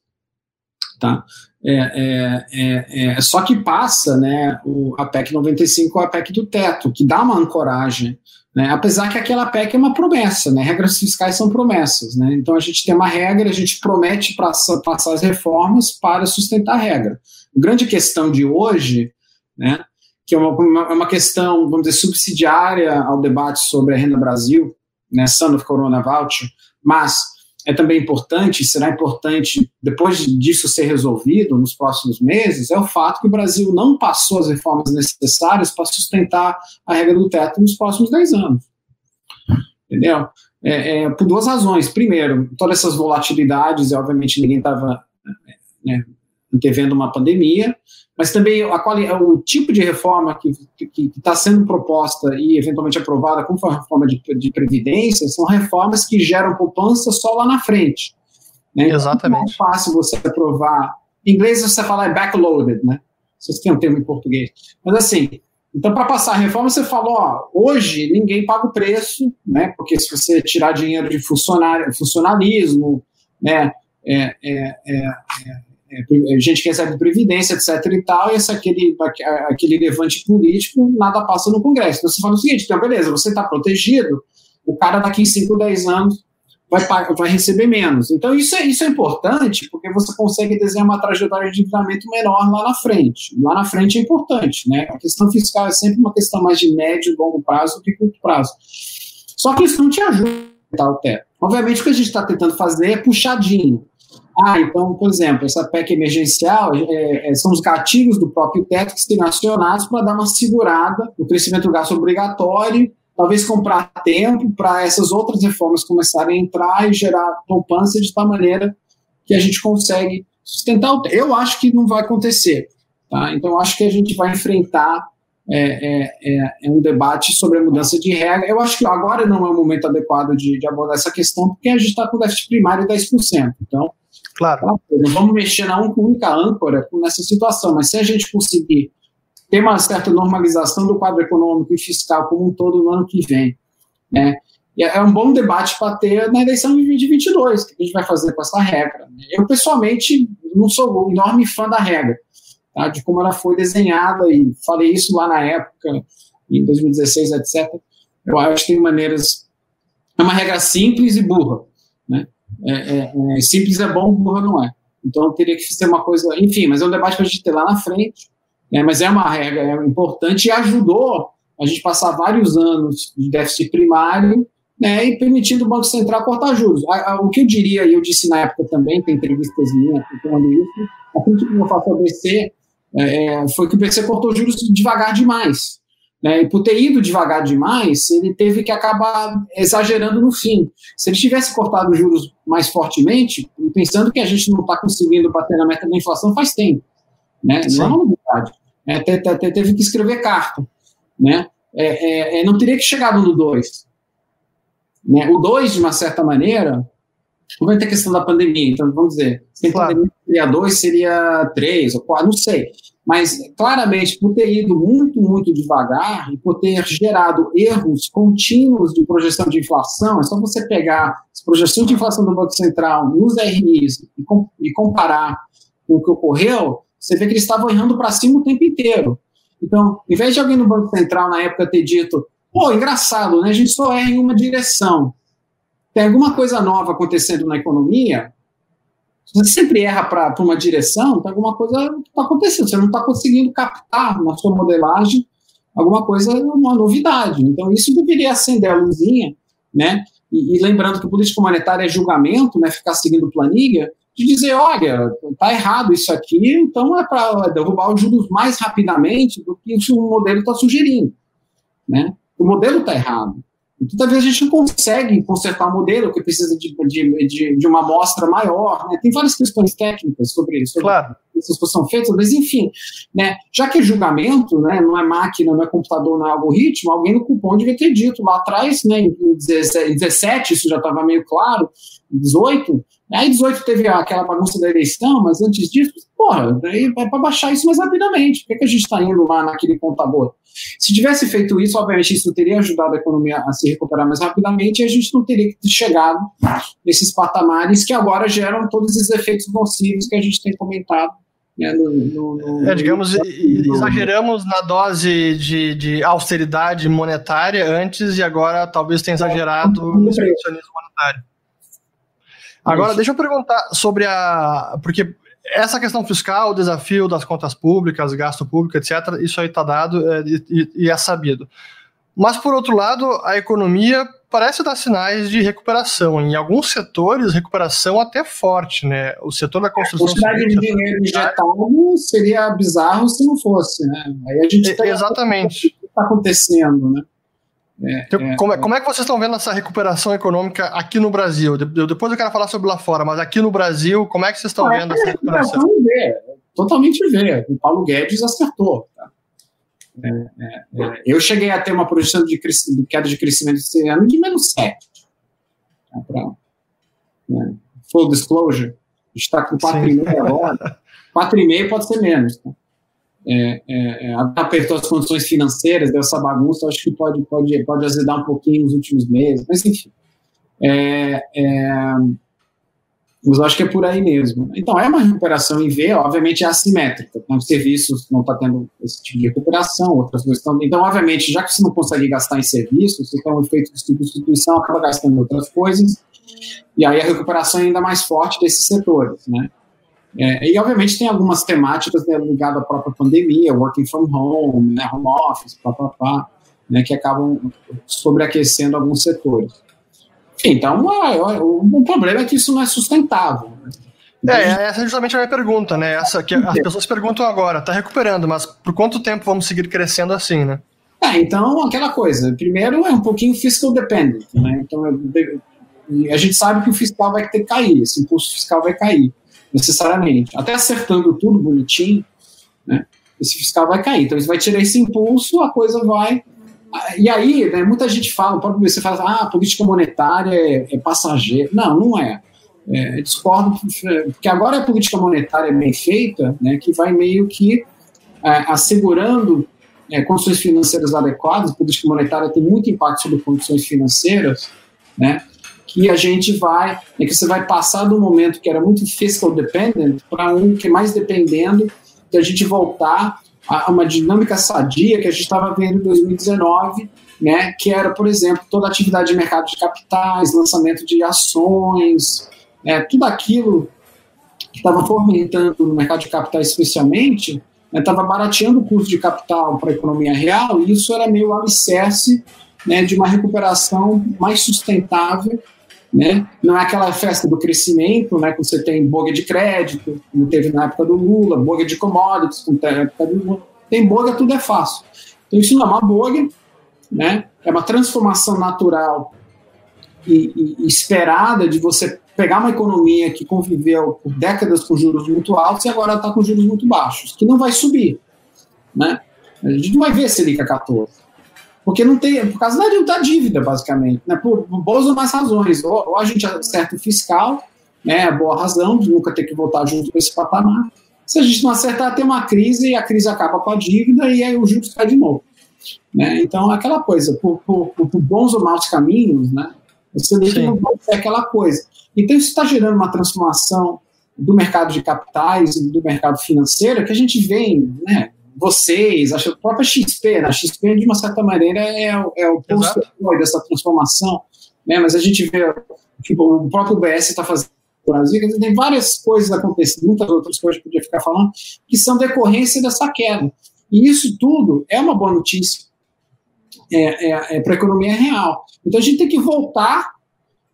Tá? É, é, é, é, só que passa né, o, a PEC 95 a PEC do teto, que dá uma ancoragem. Né, apesar que aquela PEC é uma promessa, né, regras fiscais são promessas. Né, então a gente tem uma regra, a gente promete passar, passar as reformas para sustentar a regra. A grande questão de hoje, né, que é uma, uma, é uma questão, vamos dizer, subsidiária ao debate sobre a renda Brasil, né, Son of Corona Voucher, mas é também importante, será importante, depois disso ser resolvido nos próximos meses, é o fato que o Brasil não passou as reformas necessárias para sustentar a regra do teto nos próximos 10 anos. Entendeu? É, é, por duas razões. Primeiro, todas essas volatilidades, e obviamente ninguém estava né, antevendo uma pandemia, mas também a quali, o tipo de reforma que está sendo proposta e eventualmente aprovada, como foi a reforma de, de previdência, são reformas que geram poupança só lá na frente. Né? Então, Exatamente. é fácil você aprovar. Em inglês você fala é backloaded, né? Vocês têm um termo em português. Mas assim, então para passar a reforma você falou, ó, hoje ninguém paga o preço, né? Porque se você tirar dinheiro de funcionário, funcionalismo, né? É, é, é é, gente que recebe previdência, etc e tal, e esse, aquele, aquele levante político nada passa no Congresso. Então você fala o seguinte, então beleza, você está protegido, o cara daqui em 5, 10 anos vai, vai receber menos. Então isso é, isso é importante, porque você consegue desenhar uma trajetória de endividamento menor lá na frente. Lá na frente é importante, né? A questão fiscal é sempre uma questão mais de médio e longo prazo do que curto prazo. Só que isso não te ajuda a o teto. Obviamente o que a gente está tentando fazer é puxadinho. Ah, então, por exemplo, essa PEC emergencial é, é, são os gatilhos do próprio teto que serão acionados para dar uma segurada no crescimento do gasto obrigatório, talvez comprar tempo para essas outras reformas começarem a entrar e gerar poupança de tal maneira que a gente consegue sustentar o Eu acho que não vai acontecer. Tá? Então, acho que a gente vai enfrentar é, é, é, é, um debate sobre a mudança de regra. Eu acho que agora não é o momento adequado de, de abordar essa questão, porque a gente está com déficit primário de 10%. Então, Claro. Não vamos mexer na única âncora nessa situação, mas se a gente conseguir ter uma certa normalização do quadro econômico e fiscal como um todo no ano que vem, né? é um bom debate para ter na eleição de 2022, o que a gente vai fazer com essa regra. Né? Eu, pessoalmente, não sou um enorme fã da regra, tá? de como ela foi desenhada, e falei isso lá na época, em 2016, etc. Eu acho que tem maneiras. É uma regra simples e burra. Né? É, é, é, simples é bom, burra não é. Então teria que ser uma coisa, enfim, mas é um debate para a gente ter lá na frente. Né, mas é uma regra é importante e ajudou a gente passar vários anos de déficit primário né, e permitindo o Banco Central cortar juros. A, a, o que eu diria, e eu disse na época também, tem entrevistas minhas falando isso, a que eu faço ao BC é, é, foi que o BC cortou juros devagar demais. Né? E por ter ido devagar demais, ele teve que acabar exagerando no fim. Se ele tivesse cortado os juros mais fortemente, pensando que a gente não está conseguindo bater na meta da inflação faz tempo. Né? Não é uma novidade. É, teve que escrever carta. Né? É, é, é não teria que chegado no 2. Né? O 2, de uma certa maneira, não vai ter questão da pandemia, então vamos dizer, sem claro. pandemia seria 2, seria 3 ou 4, não sei. Mas, claramente, por ter ido muito, muito devagar e por ter gerado erros contínuos de projeção de inflação, é só você pegar as projeções de inflação do Banco Central nos RIs e, e comparar com o que ocorreu, você vê que eles estavam errando para cima o tempo inteiro. Então, em vez de alguém no Banco Central na época ter dito, pô, engraçado, né? A gente só erra em uma direção. Tem alguma coisa nova acontecendo na economia, você sempre erra para uma direção, alguma coisa está acontecendo. Você não está conseguindo captar na sua modelagem alguma coisa, uma novidade. Então, isso deveria acender a luzinha, né? E, e lembrando que política monetária é julgamento, né? Ficar seguindo planilha. de dizer, olha, está errado isso aqui, então é para derrubar os juros mais rapidamente do que o modelo está sugerindo. Né? O modelo está errado. Muitas vezes a gente não consegue consertar o modelo, que precisa de, de, de, de uma amostra maior. Né? Tem várias questões técnicas sobre isso, claro. Essas coisas são feitas, mas enfim, né? já que é julgamento, né, não é máquina, não é computador, não é algoritmo, alguém no cupom devia ter dito lá atrás, né, em 17, isso já estava meio claro, 18, Aí 18 teve aquela bagunça da eleição, mas antes disso, porra, daí é para baixar isso mais rapidamente. Por que, que a gente está indo lá naquele contador? Se tivesse feito isso, obviamente isso teria ajudado a economia a se recuperar mais rapidamente e a gente não teria chegado nesses patamares que agora geram todos esses efeitos nocivos que a gente tem comentado né, no, no, no, é, digamos, exageramos na dose de, de, austeridade monetária antes e agora talvez tenha exagerado no expansionismo monetário. Agora, deixa eu perguntar sobre a. Porque essa questão fiscal, o desafio das contas públicas, gasto público, etc., isso aí está dado é, e, e, é sabido. Mas, por outro lado, a economia parece dar sinais de recuperação. Em alguns setores, recuperação até forte, né? O setor da construção. A de dinheiro injetado seria bizarro se não fosse, né? Aí a gente é, Exatamente. O que está acontecendo, né? É, então, é, como, é, como, é, que vocês estão vendo essa recuperação econômica aqui no Brasil? depois eu quero falar sobre lá fora, mas aqui no Brasil, como é que vocês estão ah, vendo essa recuperação? Ver, totalmente ver. O Paulo Guedes acertou. Tá? É, é, é, eu cheguei a ter uma projeção de, de, queda de crescimento esse ano de menos 7. Tá? Pra, né? Full disclosure, a gente está com 4,5 agora. 4,5 pode ser menos. Tá? é, é, apertou as condições financeiras dessa bagunça, acho que pode, pode, pode azedar um pouquinho nos últimos meses, mas enfim. É, mas acho que é por aí mesmo. Então, é uma recuperação em V, obviamente é assimétrica. Então, serviços não está tendo esse tipo de recuperação, outras coisas estão. Então, obviamente, já que você não consegue gastar em serviços, você tem um efeito de substituição, acaba gastando em outras coisas, e aí a recuperação é ainda mais forte desses setores, né? É, e, obviamente, tem algumas temáticas né, ligadas à própria pandemia, working from home, né, home office, pá, pá, pá, né, que acabam sobreaquecendo alguns setores. Então, é, é, o, problema é que isso não é sustentável. Né? É, essa é justamente a minha pergunta, né? Essa que as pessoas perguntam agora, está recuperando, mas por quanto tempo vamos seguir crescendo assim, né? É, então, aquela coisa. Primeiro, é um pouquinho fiscal dependent, né? Então, a gente sabe que o fiscal vai ter que cair, esse impulso fiscal vai cair necessariamente. Até acertando tudo bonitinho, né, esse fiscal vai cair. Então, você vai tirar esse impulso, a coisa vai. E aí, né, muita gente fala, próprio você fala, ah, política monetária é, é passageira. Não, não é. é. Discordo, porque agora a política monetária bem feita, né, que vai meio que é, assegurando é, condições financeiras adequadas, a política monetária tem muito impacto sobre condições financeiras, né? que a gente vai, é que você vai passar do momento que era muito fiscal dependent para um que é mais dependendo de a gente voltar uma dinâmica sadia que a gente estava vendo em 2019, né, que era, por exemplo, toda a atividade de mercado de capitais, lançamento de ações, né, tudo aquilo que estava fomentando no mercado de capitais especialmente, estava né, barateando o custo de capital para a economia real, e isso era meio alicerce né, de uma recuperação mais sustentável né? Não é aquela festa do crescimento, né, que você tem boga de crédito, como teve na época do Lula, boga de commodities, como teve na época do Lula. Tem boga, tudo é fácil. Então isso não é uma boga, né? é uma transformação natural e, e, esperada de você pegar uma economia que conviveu por décadas com juros muito altos e agora está com juros muito baixos, que não vai subir. Né? A gente não vai ver Selic a 14 porque não tem, por causa da, dívida, basicamente, né? por, por boas ou mais razões. Ou, ou, a gente acerta o fiscal, né? Boa razão de nunca ter que voltar junto com esse patamar. Se a gente não acertar, tem uma crise e a crise acaba com a dívida e aí o juros cai de novo. Né? Então, aquela coisa, por, por, por, bons ou maus caminhos, né? Você vê que não vai ser aquela coisa. Então, isso está gerando uma transformação do mercado de capitais e do mercado financeiro que a gente vem, né? Vocês, a própria XP, né? a XP de uma certa maneira é, é o posto dessa transformação, né? mas a gente vê tipo, o próprio BS está fazendo no Brasil, tem várias coisas acontecendo, muitas outras coisas que eu podia ficar falando, que são decorrência dessa queda. E isso tudo é uma boa notícia é, é, é para a economia real. Então a gente tem que voltar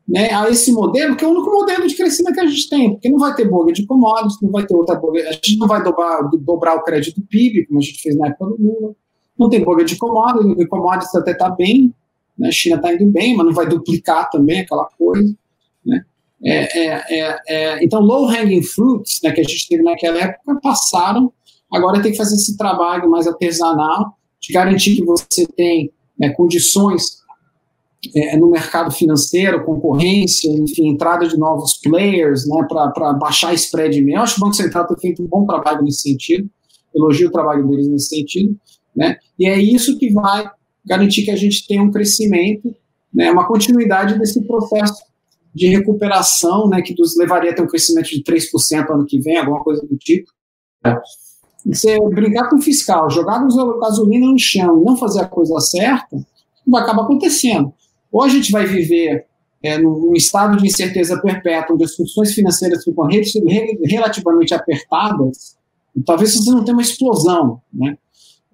né, a esse modelo, que é o único modelo de crescimento que a gente tem, porque não vai ter bolha de commodities, não vai ter outra bolha, a gente não vai dobrar, dobrar o crédito PIB, como a gente fez na época do Lula, não tem bolha de commodities, o commodities até está bem, né, a China está indo bem, mas não vai duplicar também aquela coisa, né, é, é, é, é então, low-hanging fruits, né, que a gente teve naquela época, passaram, agora tem que fazer esse trabalho mais artesanal, de garantir que você tem né, condições é, no mercado financeiro, concorrência, enfim, entrada de novos players, né, para baixar spread mesmo. Eu acho que o Banco Central tem feito um bom trabalho nesse sentido, elogio o trabalho deles nesse sentido, né, e é isso que vai garantir que a gente tenha um crescimento, né, uma continuidade desse processo de recuperação, né, que nos levaria a ter um crescimento de 3% ano que vem, alguma coisa do tipo. Você brincar com o fiscal, jogar gasolina no chão e não fazer a coisa certa, vai acabar acontecendo. Ou a gente vai viver é, num estado de incerteza perpétua, onde as funções financeiras ficam relativamente apertadas, talvez você não tenha uma explosão, né?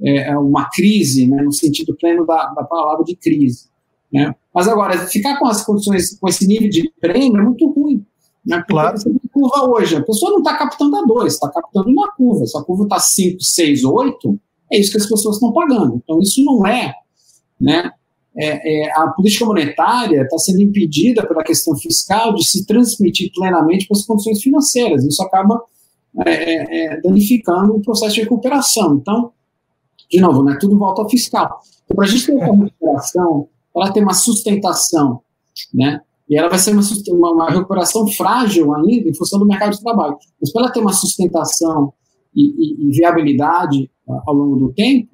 É, é uma crise, né, no sentido pleno da, da palavra de crise. Né? Mas agora, ficar com as condições, com esse nível de prêmio é muito ruim. Né? Porque claro. você tem curva hoje, a pessoa não está captando a 2, está captando uma curva. Se a curva está 5, 6, 8, é isso que as pessoas estão pagando. Então, isso não é, né, é, é, a política monetária está sendo impedida pela questão fiscal de se transmitir plenamente para as condições financeiras. Isso acaba é, é, é danificando o processo de recuperação. Então, de novo, né, tudo volta ao fiscal. Então, para a gente ter uma recuperação, ela tem uma sustentação, né, e ela vai ser uma, uma, uma, recuperação frágil ainda em função do mercado de trabalho. Mas para ela ter uma sustentação e, e, e viabilidade ao longo do tempo,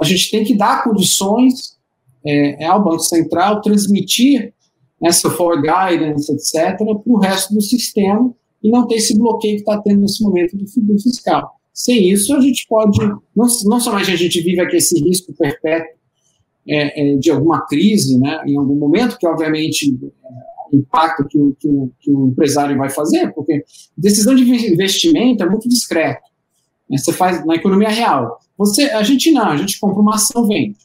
a gente tem que dar condições é, é ao Banco Central transmitir essa forward guidance, etc., para o resto do sistema e não ter esse bloqueio que está tendo nesse momento do, do fiscal. Sem isso, a gente pode, não, não somente a gente vive aqui esse risco perpétuo é, é, de alguma crise, né, em algum momento, que obviamente é, o, que, o, que o empresário vai fazer, porque decisão de investimento é muito discreto. Né, você faz na economia real. Você, a gente não, a gente compra uma ação, vende.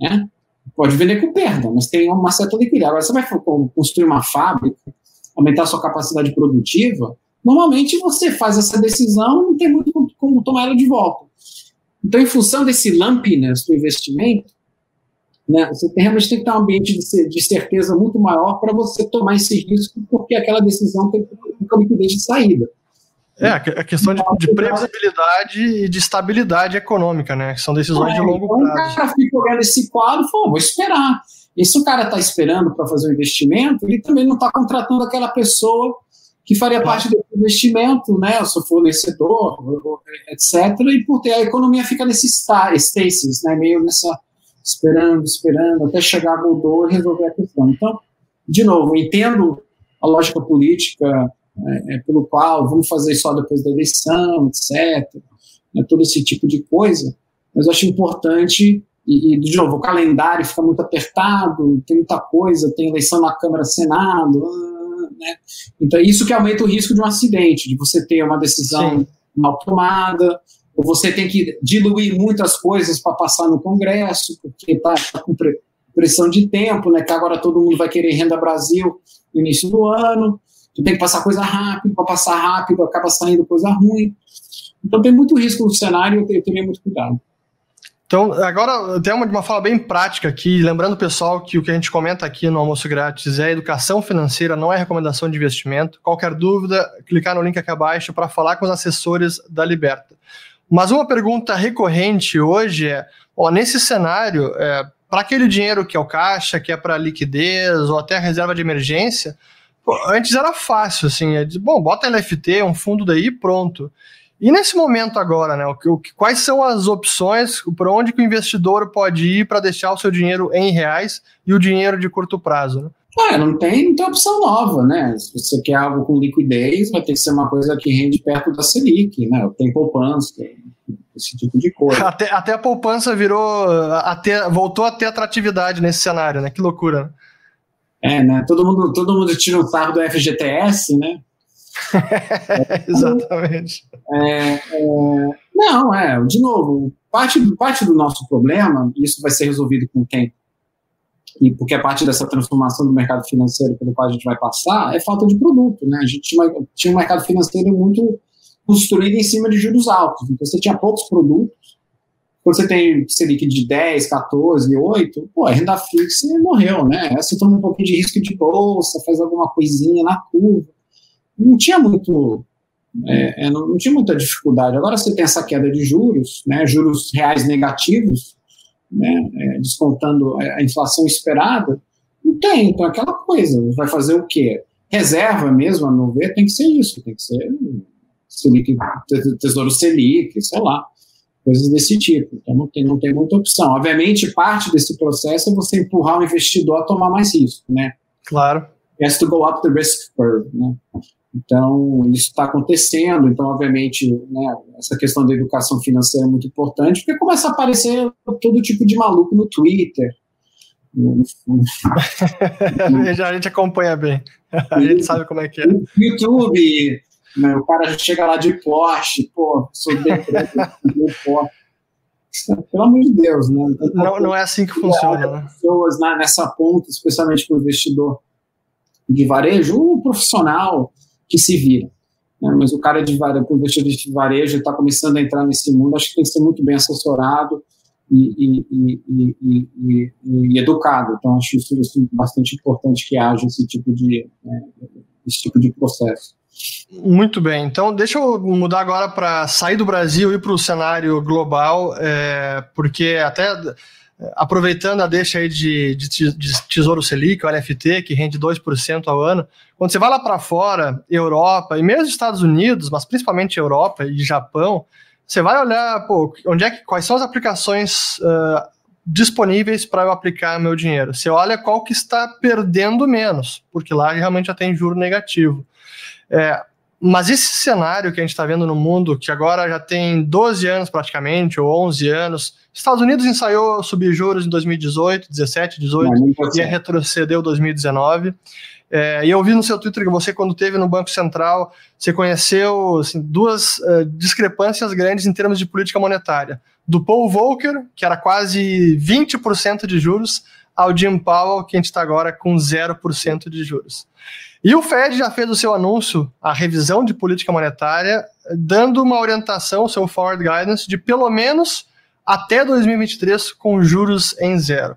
Né? Pode vender com perda, mas tem uma certa liquidez. Agora, você vai construir uma fábrica, aumentar sua capacidade produtiva, normalmente você faz essa decisão e não tem muito como tomar ela de volta. Então, em função desse lumpiness do investimento, né, você tem, realmente tem que ter um ambiente de, certeza muito maior para você tomar esse risco, porque aquela decisão tem uma liquidez de saída. É, a questão de, de, previsibilidade e de estabilidade econômica, né? São decisões é, de longo então prazo. O cara fica olhando esse quadro e fala, vou esperar. E se o cara está esperando para fazer o investimento, ele também não está contratando aquela pessoa que faria claro. parte do investimento, né? O seu fornecedor, etc. E por ter a economia fica nesse stasis, né? Meio nessa esperando, esperando, até chegar a Godot e resolver a questão. Então, de novo, entendo a lógica política é, é, pelo qual vamos fazer só depois da eleição, etc. Né, todo esse tipo de coisa. Mas eu acho importante, e, e, de novo, o calendário fica muito apertado, tem muita coisa, tem eleição na Câmara Senado, ah, né? Então, isso que aumenta o risco de um acidente, de você ter uma decisão Sim. mal tomada, ou você tem que diluir muitas coisas para passar no Congresso, porque está tá com pressão de tempo, né? Que agora todo mundo vai querer renda Brasil no início do ano tu tem que passar coisa rápido, para passar rápido acaba saindo coisa ruim. Então tem muito risco no cenário eu teria muito cuidado. Então, agora tem uma, uma fala bem prática aqui, lembrando pessoal que o que a gente comenta aqui no Almoço Grátis é educação financeira, não é recomendação de investimento. Qualquer dúvida, clicar no link aqui abaixo para falar com os assessores da Liberta. Mas uma pergunta recorrente hoje é: ó, nesse cenário, é, para aquele dinheiro que é o caixa, que é para liquidez ou até reserva de emergência, antes era fácil, assim, é de, bom, bota LFT, um fundo daí pronto. E nesse momento agora, né, o que, quais são as opções, para onde que o investidor pode ir para deixar o seu dinheiro em reais e o dinheiro de curto prazo? Né? Ah, não tem, não tem opção nova, né? Se você quer algo com liquidez, vai ter que ser uma coisa que rende perto da Selic, né? Tem poupança, esse tipo de coisa. Até, até a poupança virou, até, voltou a ter atratividade nesse cenário, né? Que loucura. É, né? Todo mundo, todo mundo tira um sarro do FGTS, né? Exatamente. É, é, não, é, de novo, parte, parte do nosso problema, isso vai ser resolvido com quem? e porque a parte dessa transformação do mercado financeiro pelo qual a gente vai passar é falta de produto, né? A gente tinha, tinha um mercado financeiro muito construído em cima de juros altos, então você tinha poucos produtos. Quando você tem Selic de 10, 14, 8, pô, a renda fixa morreu, né? Você toma um pouquinho de risco de bolsa, faz alguma coisinha na curva. Não tinha muito é, é, não, não, tinha muita dificuldade. Agora você tem essa queda de juros, né, juros reais negativos, né, é, descontando a inflação esperada, não tem. Então, aquela coisa, vai fazer o quê? Reserva mesmo, a meu ver, tem que ser isso, tem que ser Selic, Tesouro Selic, sei lá, coisas desse tipo. Então, não tem, não tem muita opção. Obviamente, parte desse processo é você empurrar o investidor a tomar mais risco, né? Claro. Has to go up the risk curve, né? Então, isso está acontecendo. Então, obviamente, né, essa questão da educação financeira é muito importante, porque começa a aparecer todo tipo de maluco no Twitter. a gente acompanha bem. A gente sabe como é que é. No YouTube, né, o cara chega lá de Porsche, pô, sou de Porsche. Pelo amor de Deus, né? Então, não, não é assim que funciona. Né? Pessoas né, nessa ponta, especialmente para o investidor de varejo, um profissional que se vira. Né? Mas o cara de varejo, o investidor de varejo está começando a entrar nesse mundo, acho que tem que ser muito bem assessorado e, e, e, e educado. Então, acho isso, isso, bastante importante que haja esse tipo de, né, esse tipo de processo. Muito bem, então deixa eu mudar agora para sair do Brasil e ir para o cenário global, é, porque até aproveitando a deixa aí de, de, de Tesouro Selic, o LFT, que rende 2% ao ano, quando você vai lá para fora, Europa e mesmo Estados Unidos, mas principalmente Europa e Japão, você vai olhar, pô, onde é que, quais são as aplicações uh, disponíveis para eu aplicar meu dinheiro. Você olha qual que está perdendo menos, porque lá realmente já tem juro negativo. É, mas esse cenário que a gente está vendo no mundo, que agora já tem 12 anos praticamente, ou 11 anos, Estados Unidos ensaiou subir juros em 2018, 17, 18, e retrocedeu 2019. É, e eu vi no seu Twitter que você, quando teve no Banco Central, você conheceu assim, duas uh, discrepâncias grandes em termos de política monetária. Do Paul Volcker, que era quase 20% de juros, ao Jim Powell, que a gente está agora com 0% de juros. E o Fed já fez o seu anúncio, a revisão de política monetária, dando uma orientação, seu forward guidance, de pelo menos até 2023 com juros em zero.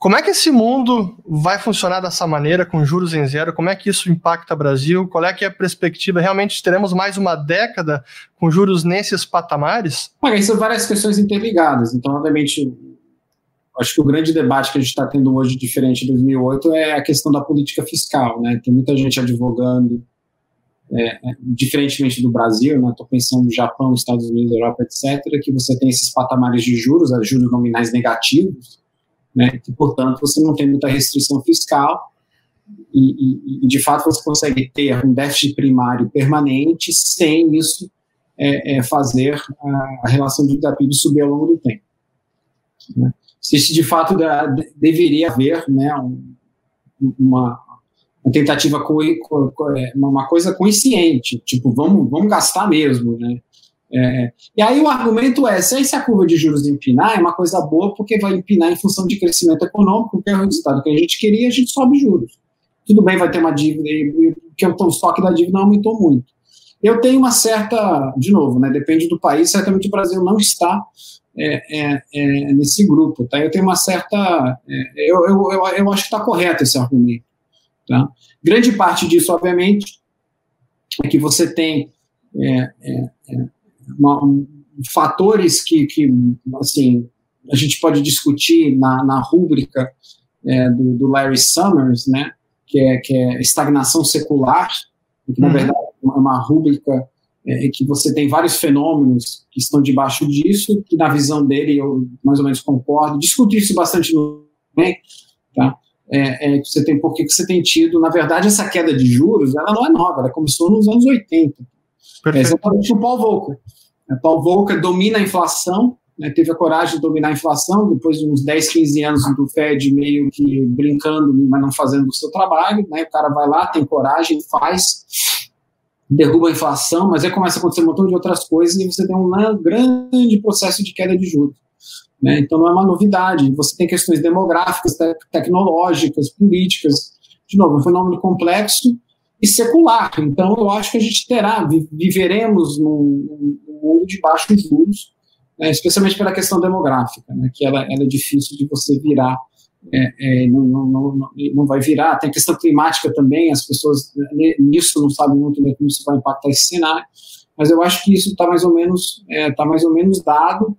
Como é que esse mundo vai funcionar dessa maneira, com juros em zero? Como é que isso impacta o Brasil? Qual é que é a perspectiva? Realmente teremos mais uma década com juros nesses patamares? Olha, são várias questões interligadas. Então, obviamente, acho que o grande debate que a gente está tendo hoje, diferente de 2008, é a questão da política fiscal. Né? Tem muita gente advogando, é, diferentemente do Brasil, estou né? pensando no Japão, Estados Unidos, Europa, etc., que você tem esses patamares de juros, juros nominais negativos, né? que, portanto, você não tem muita restrição fiscal, e, e, e, de fato você consegue ter um déficit primário permanente sem isso é, é fazer a, a relação de PIB subir ao longo do tempo. Né? Se de fato da, deveria haver né, um, uma, uma, tentativa, co, co, é, uma coisa consciente, tipo, vamos, vamos gastar mesmo, né? É, e aí o argumento é, se a curva de juros empinar, é uma coisa boa porque vai empinar em função de crescimento econômico, que é o resultado que a gente queria, a gente sobe juros. Tudo bem, vai ter uma dívida, que o estoque da dívida aumentou muito. Eu tenho uma certa, de novo, né, depende do país, certamente o Brasil não está é, é, é, nesse grupo. Tá? Eu tenho uma certa. É, eu, eu, eu, eu, acho que está correto esse argumento. Tá? Grande parte disso, obviamente, é que você tem é, uma, um, fatores que, que assim, a gente pode discutir na, na rúbrica do, do, Larry Summers, né, que, é, que é estagnação secular, que na uhum. verdade é uma rúbrica é, que você tem vários fenômenos que estão debaixo disso, que na visão dele eu mais ou menos concordo. Discuti isso bastante no tá? É, é, você tem porque que você tem tido, na verdade, essa queda de juros, ela não é nova, ela começou nos anos 80. Perfeito. É exatamente o Paul Volcker. O é, Paul Volcker domina a inflação, né, teve a coragem de dominar a inflação, depois de uns 10, 15 anos do Fed meio que brincando, mas não fazendo o seu trabalho, né, o cara vai lá, tem coragem, faz, derruba a inflação, mas aí começa a acontecer um montão de outras coisas e você tem um grande processo de queda de juros. Né? Então não é uma novidade. Você tem questões demográficas, te tecnológicas, políticas. De novo, é um fenômeno complexo e secular. Então eu acho que a gente terá, viveremos num, num mundo de baixos juros, né? especialmente pela questão demográfica, né? que ela, ela, é difícil de você virar. É, é, não, não, não, não, vai virar. Tem a questão climática também, as pessoas né, nisso não sabem muito bem como isso vai impactar esse cenário, mas eu acho que isso está mais ou menos é, tá mais ou menos dado.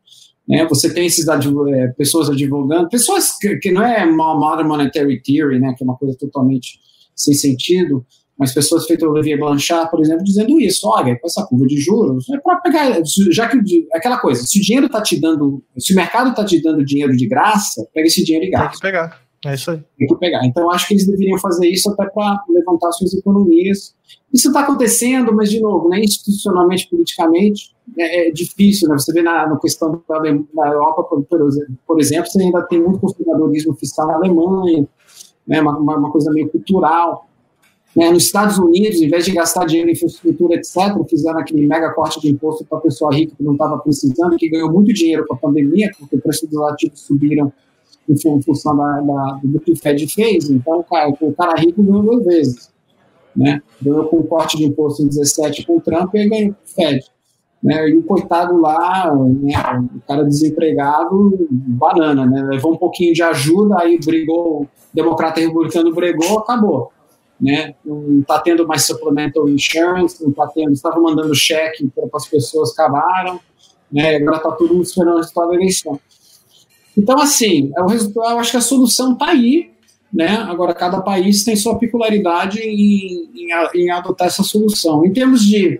Né? Você tem esses é, pessoas advogando, pessoas que, que, não é modern monetary theory, né? que é uma coisa totalmente sem sentido, mas pessoas feitas Olivier Blanchard, por exemplo, dizendo isso, olha, com essa curva de juros, é para pegar, já que aquela coisa, se o dinheiro está te dando, se o mercado está te dando dinheiro de graça, pega esse dinheiro e gasta. Tem que pegar. É isso aí. Tem que pegar. Então, acho que eles deveriam fazer isso até para levantar suas economias. Isso está acontecendo, mas, de novo, né, institucionalmente, politicamente, é, é difícil. Né? Você vê na, na questão da, da Europa, por, por, exemplo, você ainda tem muito conservadorismo fiscal na Alemanha, né, uma, uma coisa meio cultural. Né? Nos Estados Unidos, em vez de gastar dinheiro em infraestrutura, etc., fizeram aquele mega corte de imposto para pessoa rica que não estava precisando, que ganhou muito dinheiro com a pandemia, porque o preço dos ativos subiram em função da, da, do que o Fed fez, então o cara, o cara rico ganhou duas vezes. Né? Ganhou com o corte de imposto em 17 com o Trump e ganhou com o Fed. Né? E o coitado lá, né, o cara desempregado, banana, né? levou um pouquinho de ajuda, aí brigou, democrata e republicano brigou, acabou. Né? Não está tendo mais supplemental insurance, não está tendo, estava mandando cheque para as pessoas, acabaram, né? agora está todo mundo esperando o resultado da eleição. Então, assim, é eu acho que a solução está aí, né? Agora, cada país tem sua peculiaridade em, em, em, adotar essa solução. Em termos de,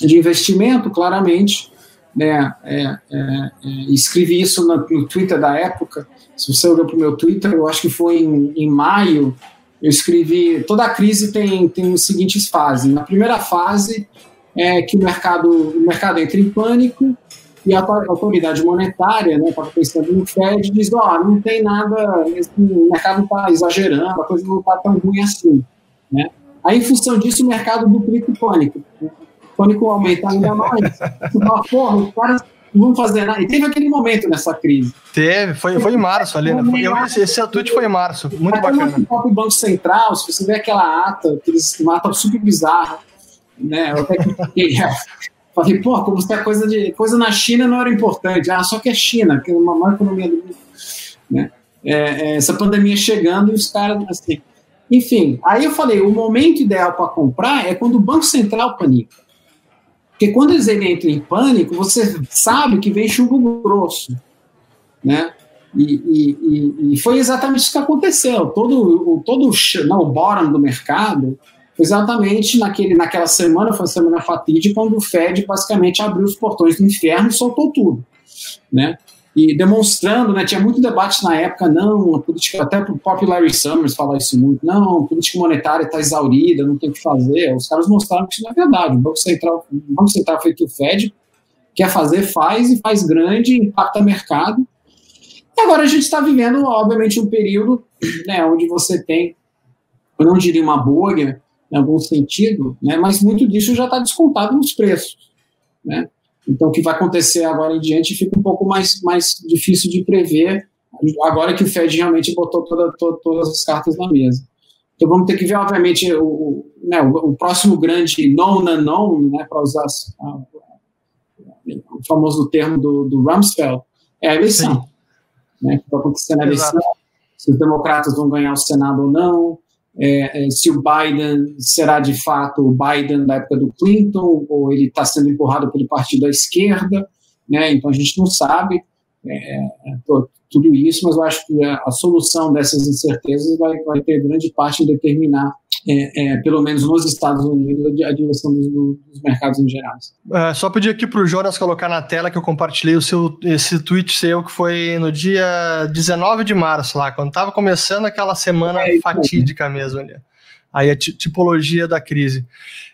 de investimento, claramente, né, é, é, é, escrevi isso no, no, Twitter da época. Se você olhou para o meu Twitter, eu acho que foi em, em maio, eu escrevi. Toda a crise tem, tem as seguintes fases. Na primeira fase, é que o mercado, o mercado entra em pânico, e a autoridade monetária, né, estava pensando no Fed, diz: ó, oh, não tem nada, o mercado está exagerando, a coisa não está tão ruim assim. Né? Aí, em função disso, o mercado duplica o pânico. O pânico aumenta ainda mais. Fala, porra, os caras não fazer nada. E teve aquele momento nessa crise. Teve, foi, foi em março ali, né? Eu, esse, tweet foi em março, muito bacana. No próprio Banco Central, se você vê aquela ata, aqueles, uma ata super bizarra, né? Eu até que Falei, pô, como se a coisa, de, coisa na China não era importante. Ah, só que é China, que é uma maior economia do mundo. Né? É, é, essa pandemia chegando e os caras assim. Enfim, aí eu falei, o momento ideal para comprar é quando o Banco Central panica. Porque quando eles entram em pânico, você sabe que vem chumbo grosso. Né? E, e, e, foi exatamente isso que aconteceu. Todo o, todo não, o bottom do mercado exatamente naquele, naquela semana, foi a semana fatídica, quando o Fed basicamente abriu os portões do inferno e soltou tudo, né? E demonstrando, né, tinha muito debate na época, não, a política, até o próprio Larry Summers fala isso muito, não, a política monetária está exaurida, não tem o que fazer. Os caras mostraram que isso não é verdade. O Banco Central, o Banco Central feito o Fed, quer fazer, faz e faz grande, impacta mercado. E agora a gente está vivendo, obviamente, um período né, onde você tem, eu não diria uma bolha, em algum sentido, né, mas muito disso já está descontado nos preços. Né? Então, o que vai acontecer agora em diante fica um pouco mais, mais difícil de prever, agora que o Fed realmente botou toda, toda, todas as cartas na mesa. Então, vamos ter que ver, obviamente, o, o, né, o, o próximo grande non unknown, né, para usar a, o famoso termo do, do Rumsfeld, é a eleição. Né, que vai acontecer na eleição, se os democratas vão ganhar o Senado ou não, é, é, se o Biden será de fato o Biden da época do Clinton, ou ele está sendo empurrado pelo partido da esquerda, né? então a gente não sabe é, é tudo isso, mas eu acho que a, a solução dessas incertezas vai, vai, ter grande parte em determinar é, é, pelo menos nos Estados Unidos, a direção dos, dos mercados em geral. É, só pedir aqui para o Jonas colocar na tela que eu compartilhei o seu, esse tweet seu que foi no dia 19 de março, lá, quando estava começando aquela semana é, fatídica mesmo ali. Aí a tipologia da crise.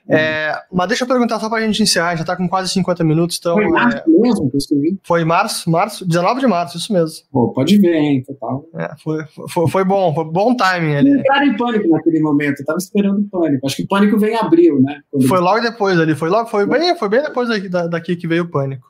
É, mas deixa eu perguntar só para a gente encerrar, já está com quase 50 minutos. Então, foi março é, mesmo que eu escrevi? Foi março, março, 19 de março, isso mesmo. Pô, pode ver, hein, total. É, foi, foi, foi, bom, foi bom timing ali. Entraram em pânico naquele momento, eu tava esperando pânico. Acho que o pânico vem em abril, né? Quando foi logo depois ali, foi, logo, foi, bem, foi bem depois daqui, daqui que veio o pânico.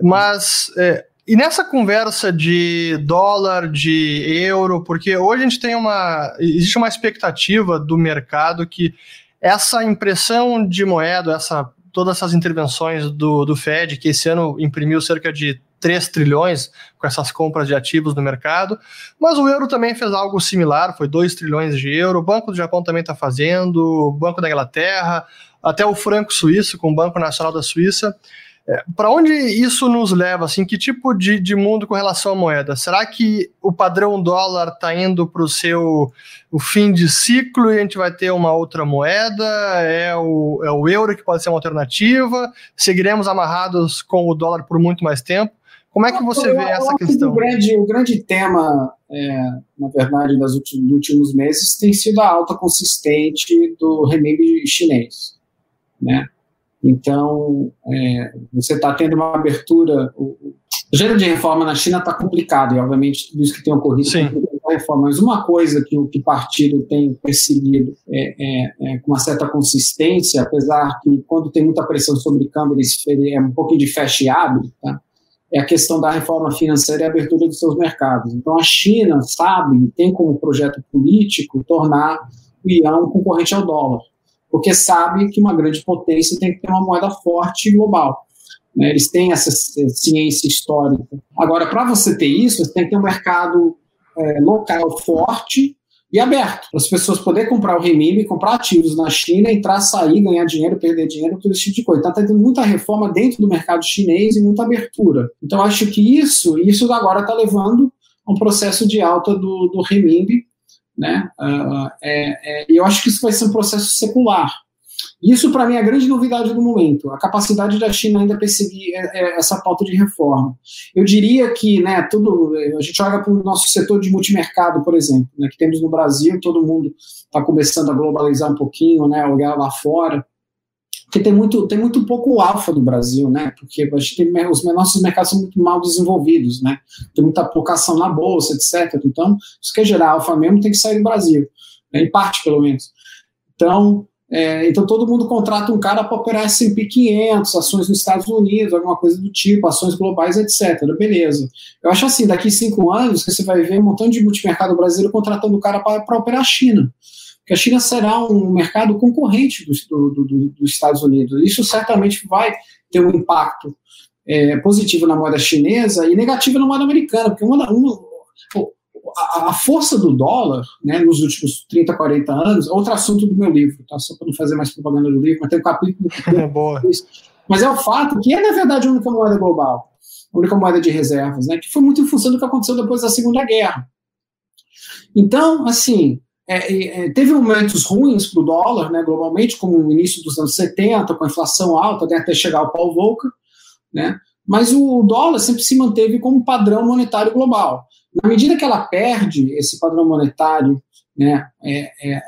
Mas é, e nessa conversa de dólar, de euro, porque hoje a gente tem uma. Existe uma expectativa do mercado que essa impressão de moeda, essa, todas essas intervenções do, do Fed, que esse ano imprimiu cerca de 3 trilhões com essas compras de ativos no mercado, mas o euro também fez algo similar, foi 2 trilhões de euro, o Banco do Japão também está fazendo, o Banco da Inglaterra, até o franco suíço com o Banco Nacional da Suíça. É, para onde isso nos leva? Assim, que tipo de, de mundo com relação à moeda? Será que o padrão dólar está indo para o seu o fim de ciclo e a gente vai ter uma outra moeda? É o, é o euro que pode ser uma alternativa? Seguiremos amarrados com o dólar por muito mais tempo? Como é que você vê essa questão? O grande, o grande tema, é, na verdade, dos últimos, últimos meses tem sido a alta consistente do renminbi chinês, né? Então, é, você está tendo uma abertura. O, o gênero de reforma na China está complicado, e obviamente tudo isso que tem ocorrido Sim. a reforma. Mas uma coisa que o que partido tem perseguido é, é, é, com uma certa consistência, apesar que quando tem muita pressão sobre câmbio, ele é um pouquinho de fecha e abre, tá? é a questão da reforma financeira e abertura dos seus mercados. Então, a China sabe, tem como projeto político tornar o yuan um concorrente ao dólar porque sabe que uma grande potência tem que ter uma moeda forte global. Né? Eles têm essa ciência histórica. Agora, para você ter isso, você tem que ter um mercado é, local forte e aberto, para as pessoas poderem comprar o renminbi, comprar ativos na China, entrar, sair, ganhar dinheiro, perder dinheiro, todo esse tipo de coisa. Então, está tendo muita reforma dentro do mercado chinês e muita abertura. Então, acho que isso, isso agora está levando a um processo de alta do, do renminbi, né? Uh, é, é, eu acho que isso vai ser um processo secular. Isso, para mim, é a grande novidade do momento, a capacidade da China ainda perseguir é, é, essa pauta de reforma. Eu diria que né, tudo, a gente olha para o nosso setor de multimercado, por exemplo, né, que temos no Brasil, todo mundo está começando a globalizar um pouquinho, né, olhar lá fora porque tem muito, tem muito pouco alfa no Brasil, né? Porque a gente tem, os nossos mercados são muito mal desenvolvidos, né? Tem muita alocação na bolsa, etc. Então, se quer gerar alfa mesmo, tem que sair do Brasil, né? em parte, pelo menos. Então, é, então todo mundo contrata um cara para operar S&P 500, ações nos Estados Unidos, alguma coisa do tipo, ações globais, etc. Beleza. Eu acho assim, daqui cinco anos, você vai ver um montão de multimercado brasileiro contratando o cara para operar a China que a China será um mercado concorrente do, do, do, dos Estados Unidos. Isso certamente vai ter um impacto é, positivo na moeda chinesa e negativo na moeda americana, porque uma, uma, a, a, força do dólar né, nos últimos 30, 40 anos, outro assunto do meu livro, tá? só para não fazer mais propaganda do livro, mas tem um capítulo. É boa. Mas é o fato que é, na verdade, a única moeda global, a única moeda de reservas, né, que foi muito em função do que aconteceu depois da Segunda Guerra. Então, assim, é, é, teve momentos ruins para o dólar, né, globalmente, como no início dos anos 70, com a inflação alta, né, até chegar ao Paul Volcker, né, mas o dólar sempre se manteve como padrão monetário global. Na medida que ela perde esse padrão monetário, né, é, é,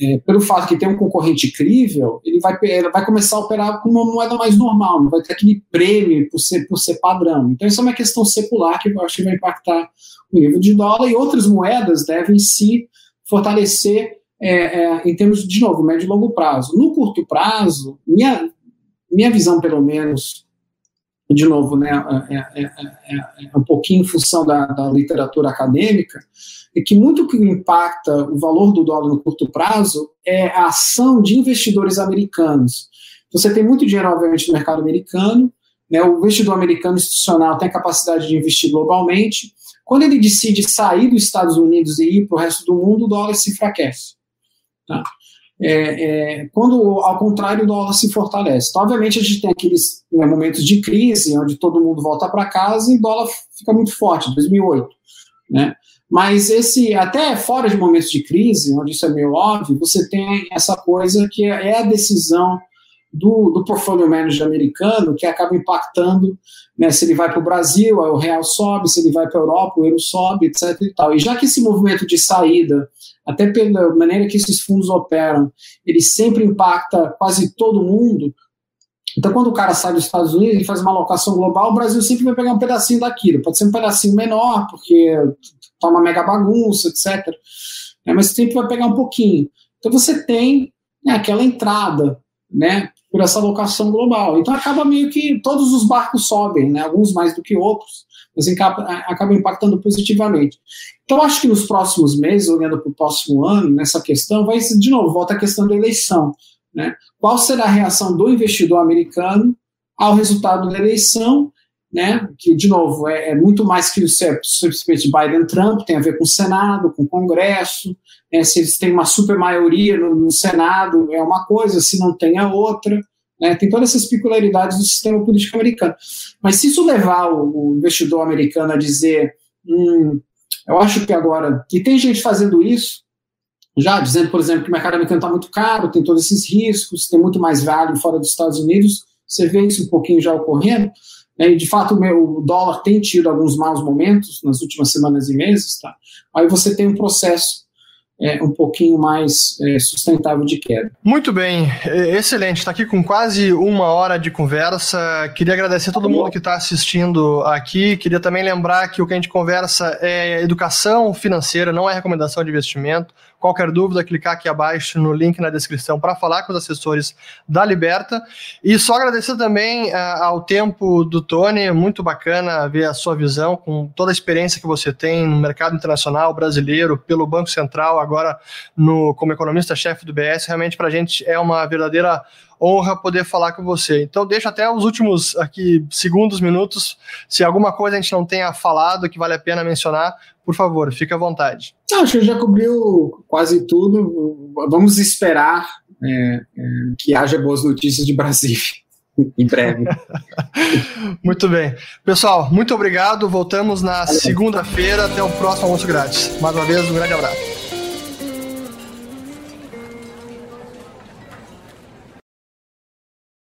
é, pelo fato que tem um concorrente crível, ele vai, ele vai começar a operar com uma moeda mais normal, não vai ter aquele prêmio por ser, por ser padrão. Então, isso é uma questão secular que eu acho que vai impactar o nível de dólar e outras moedas devem se fortalecer é, é, em termos, de novo, médio e longo prazo. No curto prazo, minha, minha visão, pelo menos, de novo, né, é, é, é, é um pouquinho em função da, da, literatura acadêmica, é que muito que impacta o valor do dólar no curto prazo é a ação de investidores americanos. Você tem muito dinheiro, obviamente, no mercado americano, né, o investidor americano institucional tem a capacidade de investir globalmente, quando ele decide sair dos Estados Unidos e ir para o resto do mundo, o dólar se enfraquece. Tá? É, é, quando, ao contrário, o dólar se fortalece. Então, obviamente, a gente tem aqueles né, momentos de crise, onde todo mundo volta para casa e o dólar fica muito forte, 2008. Né? Mas esse, até fora de momentos de crise, onde isso é meio óbvio, você tem essa coisa que é a decisão do, do portfólio manager americano que acaba impactando né, se ele vai para o Brasil, o real sobe, se ele vai para a Europa, o euro sobe, etc. E, tal. e já que esse movimento de saída, até pela maneira que esses fundos operam, ele sempre impacta quase todo mundo, então, quando o cara sai dos Estados Unidos e faz uma alocação global, o Brasil sempre vai pegar um pedacinho daquilo. Pode ser um pedacinho menor, porque tá uma mega bagunça, etc. É, mas sempre vai pegar um pouquinho. Então, você tem né, aquela entrada né, por essa alocação global. Então acaba meio que todos os barcos sobem, né? alguns mais do que outros, mas acaba impactando positivamente. Então acho que nos próximos meses, olhando para o próximo ano, nessa questão, vai de novo, volta a questão da eleição. Né? Qual será a reação do investidor americano ao resultado da eleição né, que, de novo, é, é muito mais que o simplesmente Biden-Trump, tem a ver com o Senado, com o Congresso, né, se eles têm uma super maioria no, no, Senado, é uma coisa, se não tem, é outra. Né, tem todas essas peculiaridades do sistema político americano. Mas se isso levar o, o investidor americano a dizer, hum, eu acho que agora, e tem gente fazendo isso, já dizendo, por exemplo, que o mercado americano está muito caro, tem todos esses riscos, tem muito mais value fora dos Estados Unidos, você vê isso um pouquinho já ocorrendo, e de fato, o, meu, o dólar tem tido alguns maus momentos nas últimas semanas e meses, tá? Aí você tem um processo é, um pouquinho mais é, sustentável de queda. Muito bem, excelente. Está aqui com quase uma hora de conversa. Queria agradecer a todo mundo que está assistindo aqui. Queria também lembrar que o que a gente conversa é educação financeira, não é recomendação de investimento. Qualquer dúvida, clicar aqui abaixo no link na descrição para falar com os assessores da Liberta. E só agradecer também uh, ao tempo do Tony, muito bacana ver a sua visão, com toda a experiência que você tem no mercado internacional brasileiro, pelo Banco Central, agora no, como economista-chefe do BS. Realmente para a gente é uma verdadeira honra poder falar com você. Então deixa até os últimos aqui segundos, minutos, se alguma coisa a gente não tenha falado que vale a pena mencionar, por favor, fique à vontade. Acho que já cobriu quase tudo. Vamos esperar é, é, que haja boas notícias de Brasília em breve. muito bem. Pessoal, muito obrigado. Voltamos na segunda-feira. Até o próximo almoço grátis. Mais uma vez, um grande abraço.